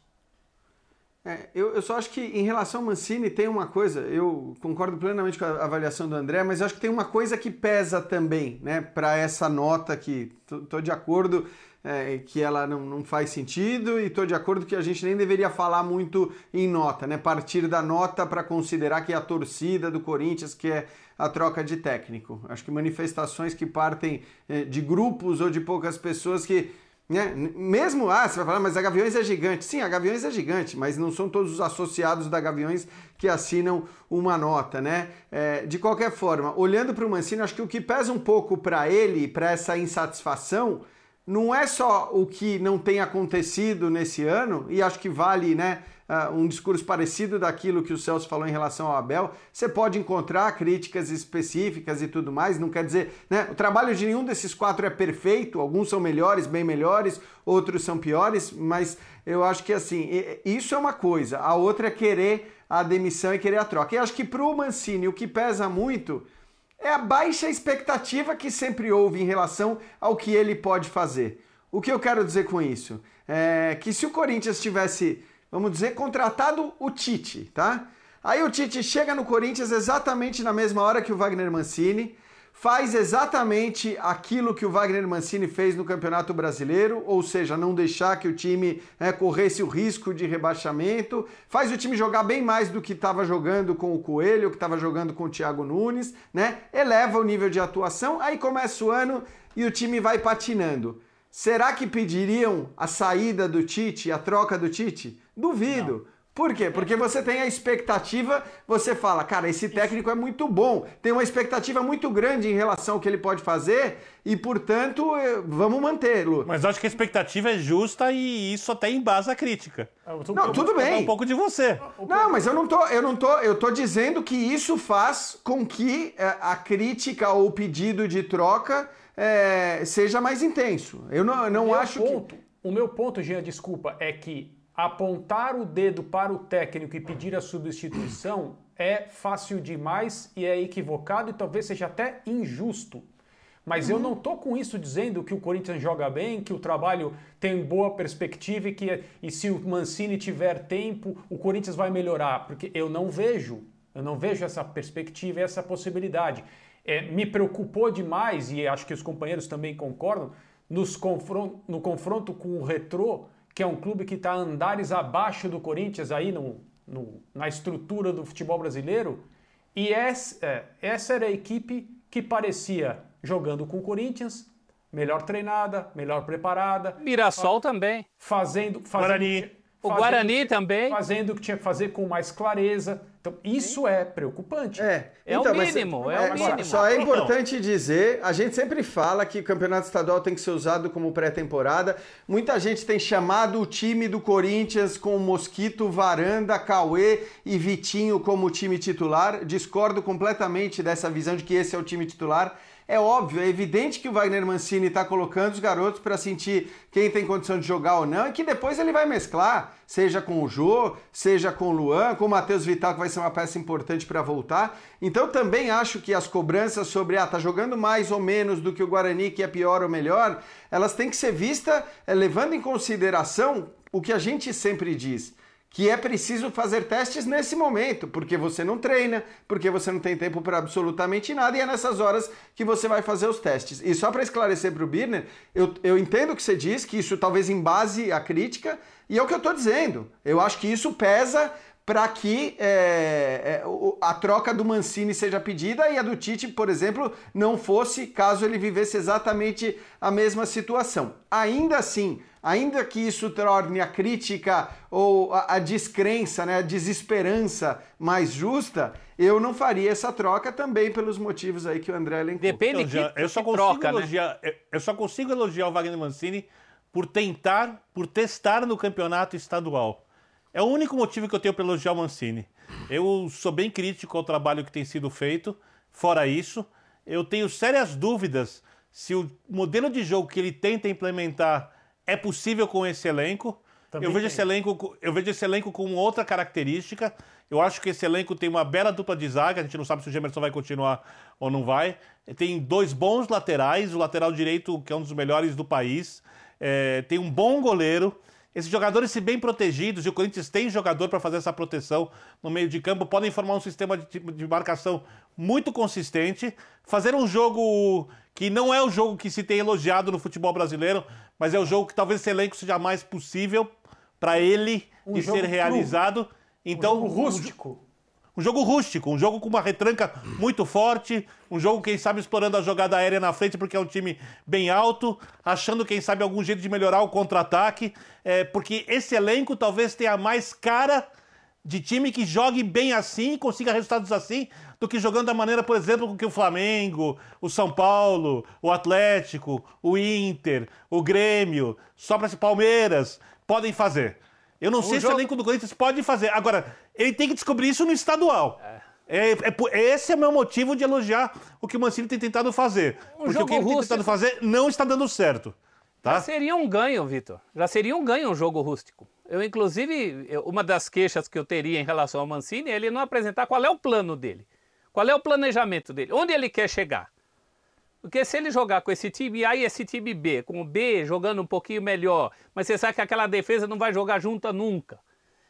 [SPEAKER 3] É, eu, eu, só acho que em relação ao Mancini tem uma coisa, eu concordo plenamente com a avaliação do André, mas acho que tem uma coisa que pesa também, né, para essa nota que estou de acordo é, que ela não, não faz sentido e estou de acordo que a gente nem deveria falar muito em nota, né, partir da nota para considerar que é a torcida do Corinthians que é a troca de técnico. Acho que manifestações que partem é, de grupos ou de poucas pessoas que né? Mesmo, ah, você vai falar, mas a Gaviões é gigante. Sim, a Gaviões é gigante, mas não são todos os associados da Gaviões que assinam uma nota, né? É, de qualquer forma, olhando para o Mancini, acho que o que pesa um pouco para ele, para essa insatisfação, não é só o que não tem acontecido nesse ano, e acho que vale, né? Uh, um discurso parecido daquilo que o Celso falou em relação ao Abel, você pode encontrar críticas específicas e tudo mais, não quer dizer, né? O trabalho de nenhum desses quatro é perfeito, alguns são melhores, bem melhores, outros são piores, mas eu acho que assim, isso é uma coisa, a outra é querer a demissão e querer a troca. E acho que para o Mancini o que pesa muito é a baixa expectativa que sempre houve em relação ao que ele pode fazer. O que eu quero dizer com isso? É que se o Corinthians tivesse vamos dizer, contratado o Tite, tá? Aí o Tite chega no Corinthians exatamente na mesma hora que o Wagner Mancini, faz exatamente aquilo que o Wagner Mancini fez no Campeonato Brasileiro, ou seja, não deixar que o time é, corresse o risco de rebaixamento, faz o time jogar bem mais do que estava jogando com o Coelho, que estava jogando com o Thiago Nunes, né? Eleva o nível de atuação, aí começa o ano e o time vai patinando. Será que pediriam a saída do Tite, a troca do Tite? Duvido. Não. Por quê? Porque você tem a expectativa, você fala, cara, esse técnico é muito bom, tem uma expectativa muito grande em relação ao que ele pode fazer e, portanto, eh, vamos mantê-lo.
[SPEAKER 4] Mas acho que a expectativa é justa e isso até embasa a crítica.
[SPEAKER 3] Não, tudo bem.
[SPEAKER 4] um pouco de você.
[SPEAKER 3] Não, mas eu não tô, eu não tô, eu tô dizendo que isso faz com que eh, a crítica ou o pedido de troca é, seja mais intenso. Eu não, não acho
[SPEAKER 5] ponto,
[SPEAKER 3] que...
[SPEAKER 5] O meu ponto, Jean, desculpa, é que apontar o dedo para o técnico e pedir a substituição é fácil demais e é equivocado e talvez seja até injusto. Mas uhum. eu não estou com isso dizendo que o Corinthians joga bem, que o trabalho tem boa perspectiva e que e se o Mancini tiver tempo, o Corinthians vai melhorar, porque eu não vejo, eu não vejo essa perspectiva e essa possibilidade. É, me preocupou demais, e acho que os companheiros também concordam, nos confron no confronto com o Retrô, que é um clube que está andares abaixo do Corinthians aí no, no, na estrutura do futebol brasileiro. E essa, é, essa era a equipe que parecia jogando com o Corinthians, melhor treinada, melhor preparada.
[SPEAKER 2] Mirassol fa também.
[SPEAKER 5] Fazendo, fazendo
[SPEAKER 2] Guarani. O Guarani também.
[SPEAKER 5] Fazendo o que tinha que fazer com mais clareza. Então, isso Sim. é preocupante.
[SPEAKER 3] É,
[SPEAKER 2] é então, o mínimo, é, é, o mínimo.
[SPEAKER 3] Só é importante dizer, a gente sempre fala que o campeonato estadual tem que ser usado como pré-temporada. Muita gente tem chamado o time do Corinthians com Mosquito, Varanda, Cauê e Vitinho como time titular. Discordo completamente dessa visão de que esse é o time titular. É óbvio, é evidente que o Wagner Mancini está colocando os garotos para sentir quem tem condição de jogar ou não e que depois ele vai mesclar, seja com o Jô, seja com o Luan, com o Matheus Vital, que vai ser uma peça importante para voltar. Então também acho que as cobranças sobre, ah, tá jogando mais ou menos do que o Guarani, que é pior ou melhor, elas têm que ser vistas é, levando em consideração o que a gente sempre diz que é preciso fazer testes nesse momento, porque você não treina, porque você não tem tempo para absolutamente nada, e é nessas horas que você vai fazer os testes. E só para esclarecer para o Birner, eu, eu entendo o que você diz, que isso talvez embase a crítica, e é o que eu estou dizendo. Eu acho que isso pesa para que é, é, a troca do Mancini seja pedida e a do Tite, por exemplo, não fosse caso ele vivesse exatamente a mesma situação. Ainda assim, ainda que isso torne a crítica ou a, a descrença, né, a desesperança mais justa, eu não faria essa troca também pelos motivos aí que o André elencou.
[SPEAKER 4] Depende então, que, eu só consigo troca, né? elogiar, né? eu só consigo elogiar o Wagner Mancini por tentar, por testar no campeonato estadual. É o único motivo que eu tenho para elogiar o Mancini. Eu sou bem crítico ao trabalho que tem sido feito. Fora isso, eu tenho sérias dúvidas se o modelo de jogo que ele tenta implementar é possível com esse elenco. eu vejo esse elenco, eu vejo esse elenco com outra característica. Eu acho que esse elenco tem uma bela dupla de zaga. A gente não sabe se o Gemerson vai continuar ou não vai. Tem dois bons laterais, o lateral direito, que é um dos melhores do país. É, tem um bom goleiro. esses jogadores, se bem protegidos, e o Corinthians tem jogador para fazer essa proteção no meio de campo, podem formar um sistema de, de marcação muito consistente, fazer um jogo que não é o jogo que se tem elogiado no futebol brasileiro, mas é o jogo que talvez esse elenco seja mais possível para ele um de ser realizado. Então,
[SPEAKER 5] um jogo rústico.
[SPEAKER 4] Um jogo rústico, um jogo com uma retranca muito forte, um jogo, quem sabe, explorando a jogada aérea na frente, porque é um time bem alto, achando, quem sabe, algum jeito de melhorar o contra-ataque, é, porque esse elenco talvez tenha mais cara de time que jogue bem assim, consiga resultados assim, do que jogando da maneira, por exemplo, com que o Flamengo, o São Paulo, o Atlético, o Inter, o Grêmio, só para Palmeiras podem fazer. Eu não sei jogo... se o elenco do Corinthians pode fazer. Agora, ele tem que descobrir isso no estadual. É. É, é, esse é o meu motivo de elogiar o que o Mancini tem tentado fazer. Um porque o que ele tem tentado fazer não está dando certo. Tá?
[SPEAKER 2] Já seria um ganho, Vitor. Já seria um ganho um jogo rústico. Eu, inclusive, uma das queixas que eu teria em relação ao Mancini é ele não apresentar qual é o plano dele. Qual é o planejamento dele? Onde ele quer chegar? Porque se ele jogar com esse time A e esse time B, com o B jogando um pouquinho melhor, mas você sabe que aquela defesa não vai jogar junta nunca.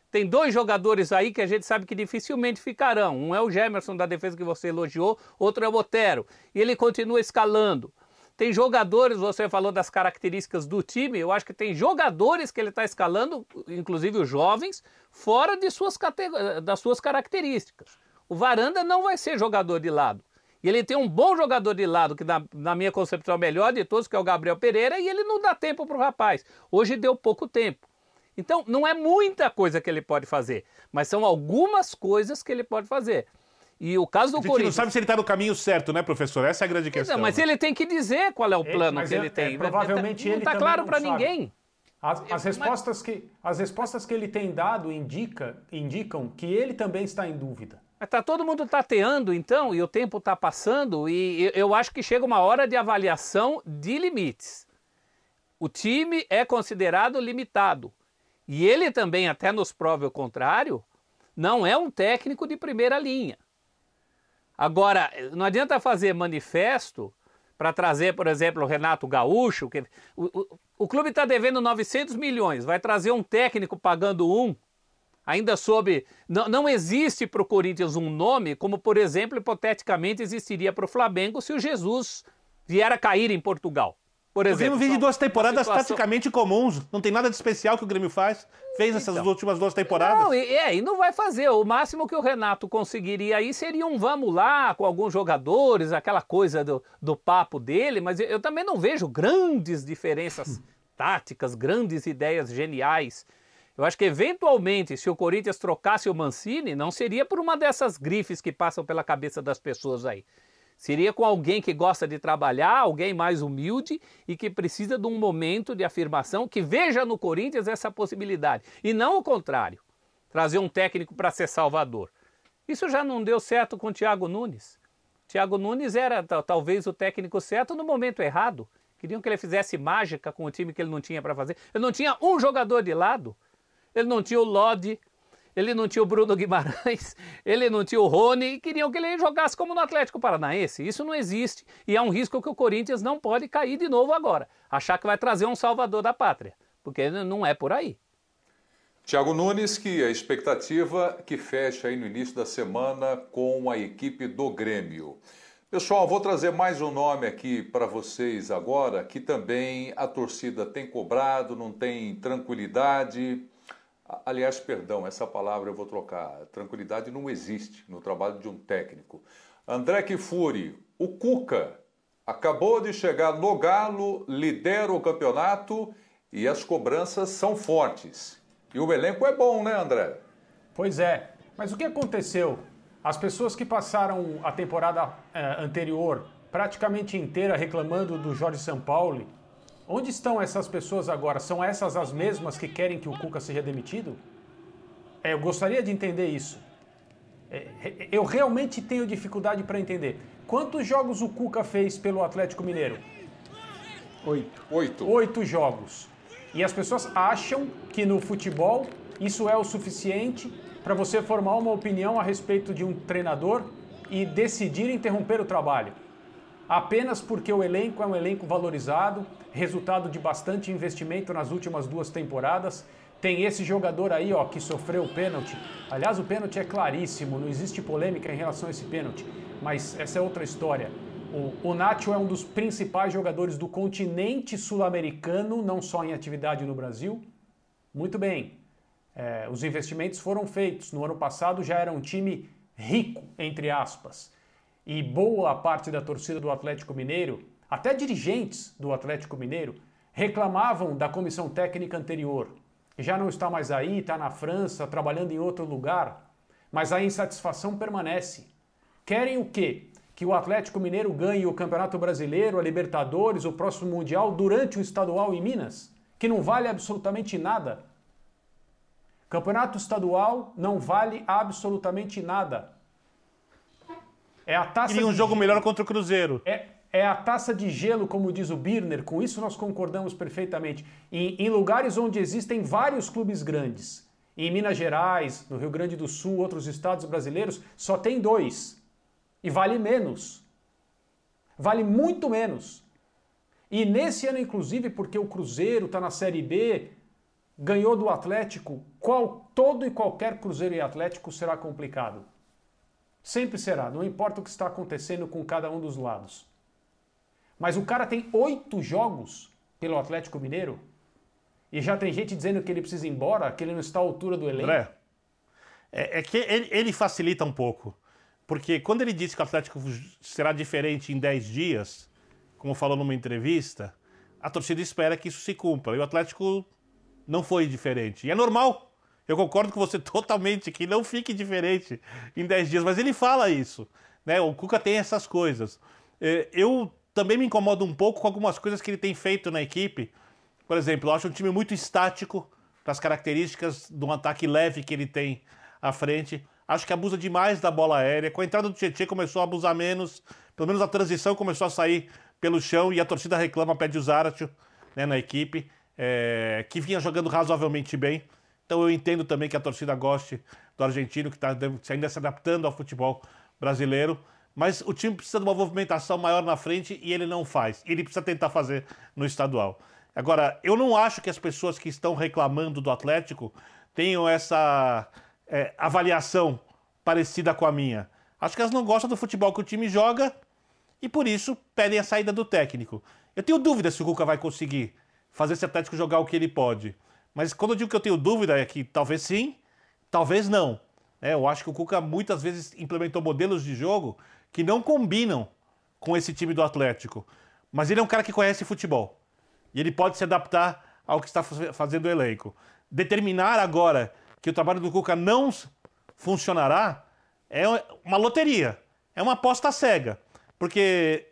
[SPEAKER 2] Tem dois jogadores aí que a gente sabe que dificilmente ficarão. Um é o Gemerson da defesa que você elogiou, outro é o Otero. E ele continua escalando. Tem jogadores, você falou das características do time, eu acho que tem jogadores que ele está escalando, inclusive os jovens, fora de suas das suas características. O Varanda não vai ser jogador de lado. E ele tem um bom jogador de lado, que na, na minha concepção é o melhor de todos, que é o Gabriel Pereira, e ele não dá tempo para o rapaz. Hoje deu pouco tempo. Então, não é muita coisa que ele pode fazer, mas são algumas coisas que ele pode fazer. E o caso do
[SPEAKER 4] a gente
[SPEAKER 2] Corinthians.
[SPEAKER 4] não sabe se ele está no caminho certo, né, professor? Essa é a grande questão.
[SPEAKER 2] Não, mas
[SPEAKER 4] né?
[SPEAKER 2] ele tem que dizer qual é o plano ele, que ele é, tem. É,
[SPEAKER 5] provavelmente
[SPEAKER 2] não
[SPEAKER 5] está
[SPEAKER 2] claro para ninguém.
[SPEAKER 5] As, as, respostas que, as respostas que ele tem dado indica, indicam que ele também está em dúvida.
[SPEAKER 2] Está todo mundo tateando, então, e o tempo está passando, e eu acho que chega uma hora de avaliação de limites. O time é considerado limitado. E ele também, até nos prove o contrário, não é um técnico de primeira linha. Agora, não adianta fazer manifesto para trazer, por exemplo, o Renato Gaúcho. Que, o, o, o clube está devendo 900 milhões, vai trazer um técnico pagando um ainda sob. Não, não existe para o Corinthians um nome, como, por exemplo, hipoteticamente existiria para o Flamengo se o Jesus vier a cair em Portugal. Por exemplo.
[SPEAKER 4] O Grêmio vive duas temporadas situação... praticamente comuns. Não tem nada de especial que o Grêmio faz. Fez então, essas últimas duas temporadas.
[SPEAKER 2] Não, e, é, e não vai fazer. O máximo que o Renato conseguiria aí seria um vamos lá com alguns jogadores, aquela coisa do, do papo dele, mas eu, eu também não vejo grandes diferenças táticas, grandes ideias geniais eu acho que eventualmente, se o Corinthians trocasse o Mancini, não seria por uma dessas grifes que passam pela cabeça das pessoas aí. Seria com alguém que gosta de trabalhar, alguém mais humilde e que precisa de um momento de afirmação que veja no Corinthians essa possibilidade. E não o contrário, trazer um técnico para ser salvador. Isso já não deu certo com o Thiago Nunes. Thiago Nunes era talvez o técnico certo no momento errado. Queriam que ele fizesse mágica com o time que ele não tinha para fazer. Ele não tinha um jogador de lado ele não tinha o Lodi, ele não tinha o Bruno Guimarães, ele não tinha o Rony e queriam que ele jogasse como no Atlético Paranaense. Isso não existe e é um risco que o Corinthians não pode cair de novo agora. Achar que vai trazer um salvador da pátria, porque não é por aí.
[SPEAKER 1] Tiago Nunes, que a expectativa que fecha aí no início da semana com a equipe do Grêmio. Pessoal, vou trazer mais um nome aqui para vocês agora, que também a torcida tem cobrado, não tem tranquilidade. Aliás, perdão, essa palavra eu vou trocar. Tranquilidade não existe no trabalho de um técnico. André Kifuri, o Cuca, acabou de chegar no Galo, lidera o campeonato e as cobranças são fortes. E o elenco é bom, né, André?
[SPEAKER 5] Pois é. Mas o que aconteceu? As pessoas que passaram a temporada eh, anterior praticamente inteira reclamando do Jorge Sampaoli Onde estão essas pessoas agora? São essas as mesmas que querem que o Cuca seja demitido? É, eu gostaria de entender isso. É, eu realmente tenho dificuldade para entender. Quantos jogos o Cuca fez pelo Atlético Mineiro?
[SPEAKER 1] Oito. Oito.
[SPEAKER 5] Oito jogos. E as pessoas acham que no futebol isso é o suficiente para você formar uma opinião a respeito de um treinador e decidir interromper o trabalho. Apenas porque o elenco é um elenco valorizado, resultado de bastante investimento nas últimas duas temporadas. Tem esse jogador aí, ó, que sofreu o pênalti. Aliás, o pênalti é claríssimo, não existe polêmica em relação a esse pênalti. Mas essa é outra história. O, o Nacho é um dos principais jogadores do continente sul-americano, não só em atividade no Brasil. Muito bem. É, os investimentos foram feitos. No ano passado já era um time rico, entre aspas. E boa parte da torcida do Atlético Mineiro, até dirigentes do Atlético Mineiro, reclamavam da comissão técnica anterior. Já não está mais aí, está na França, trabalhando em outro lugar. Mas a insatisfação permanece. Querem o quê? Que o Atlético Mineiro ganhe o Campeonato Brasileiro, a Libertadores, o próximo Mundial durante o estadual em Minas? Que não vale absolutamente nada. Campeonato estadual não vale absolutamente nada.
[SPEAKER 4] É a taça Queria um jogo melhor contra o Cruzeiro.
[SPEAKER 5] É, é a taça de gelo, como diz o Birner, com isso nós concordamos perfeitamente. Em, em lugares onde existem vários clubes grandes, em Minas Gerais, no Rio Grande do Sul, outros estados brasileiros, só tem dois. E vale menos. Vale muito menos. E nesse ano, inclusive, porque o Cruzeiro está na Série B, ganhou do Atlético, qual, todo e qualquer Cruzeiro e Atlético será complicado. Sempre será, não importa o que está acontecendo com cada um dos lados. Mas o cara tem oito jogos pelo Atlético Mineiro e já tem gente dizendo que ele precisa ir embora, que ele não está à altura do elenco.
[SPEAKER 4] É, é que ele, ele, facilita um pouco. Porque quando ele disse que o Atlético será diferente em 10 dias, como falou numa entrevista, a torcida espera que isso se cumpra. E o Atlético não foi diferente. E é normal. Eu concordo com você totalmente que não fique diferente em 10 dias, mas ele fala isso. Né? O Cuca tem essas coisas. É, eu também me incomodo um pouco com algumas coisas que ele tem feito na equipe. Por exemplo, eu acho um time muito estático para as características de um ataque leve que ele tem à frente. Acho que abusa demais da bola aérea. Com a entrada do Tietchan começou a abusar menos. Pelo menos a transição começou a sair pelo chão e a torcida reclama, pede o Zaratio né, na equipe, é, que vinha jogando razoavelmente bem. Então eu entendo também que a torcida goste do argentino, que está ainda se adaptando ao futebol brasileiro. Mas o time precisa de uma movimentação maior na frente e ele não faz. Ele precisa tentar fazer no estadual. Agora, eu não acho que as pessoas que estão reclamando do Atlético tenham essa é, avaliação parecida com a minha. Acho que elas não gostam do futebol que o time joga e por isso pedem a saída do técnico. Eu tenho dúvida se o Cuca vai conseguir fazer esse Atlético jogar o que ele pode. Mas quando eu digo que eu tenho dúvida é que talvez sim, talvez não. É, eu acho que o Cuca muitas vezes implementou modelos de jogo que não combinam com esse time do Atlético. Mas ele é um cara que conhece futebol. E ele pode se adaptar ao que está fazendo o elenco. Determinar agora que o trabalho do Cuca não funcionará é uma loteria. É uma aposta cega. Porque,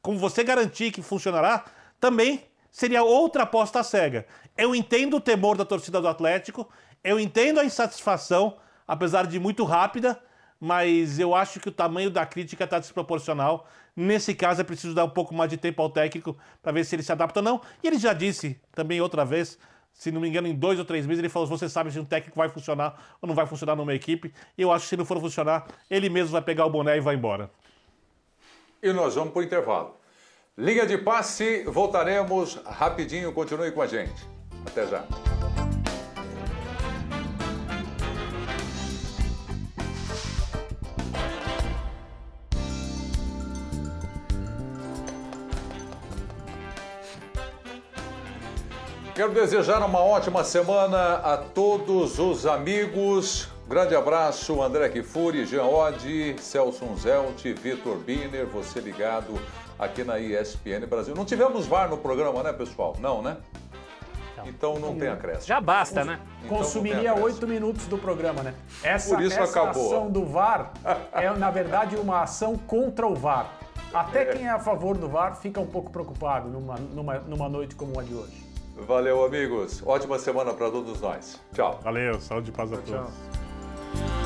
[SPEAKER 4] como você garantir que funcionará, também seria outra aposta cega. Eu entendo o temor da torcida do Atlético, eu entendo a insatisfação, apesar de muito rápida, mas eu acho que o tamanho da crítica está desproporcional. Nesse caso, é preciso dar um pouco mais de tempo ao técnico para ver se ele se adapta ou não. E ele já disse também outra vez, se não me engano, em dois ou três meses, ele falou: você sabe se um técnico vai funcionar ou não vai funcionar numa equipe. Eu acho que se não for funcionar, ele mesmo vai pegar o boné e vai embora.
[SPEAKER 1] E nós vamos para o intervalo. Linha de passe, voltaremos rapidinho, continue com a gente. Até já. Quero desejar uma ótima semana a todos os amigos. Grande abraço, André Kifuri, Jean Oddi, Celso Zelt, Vitor Biner, você ligado aqui na ESPN Brasil. Não tivemos VAR no programa, né, pessoal? Não, né? Então não tem acréscimo.
[SPEAKER 2] Já basta, né?
[SPEAKER 5] Então Consumiria oito minutos do programa, né? Essa,
[SPEAKER 1] Por isso
[SPEAKER 5] essa
[SPEAKER 1] acabou.
[SPEAKER 5] ação do VAR é, na verdade, uma ação contra o VAR. Até quem é a favor do VAR fica um pouco preocupado numa, numa, numa noite como a de hoje.
[SPEAKER 1] Valeu, amigos. Ótima semana para todos nós. Tchau.
[SPEAKER 4] Valeu, saúde e paz a
[SPEAKER 5] todos.
[SPEAKER 4] Tchau.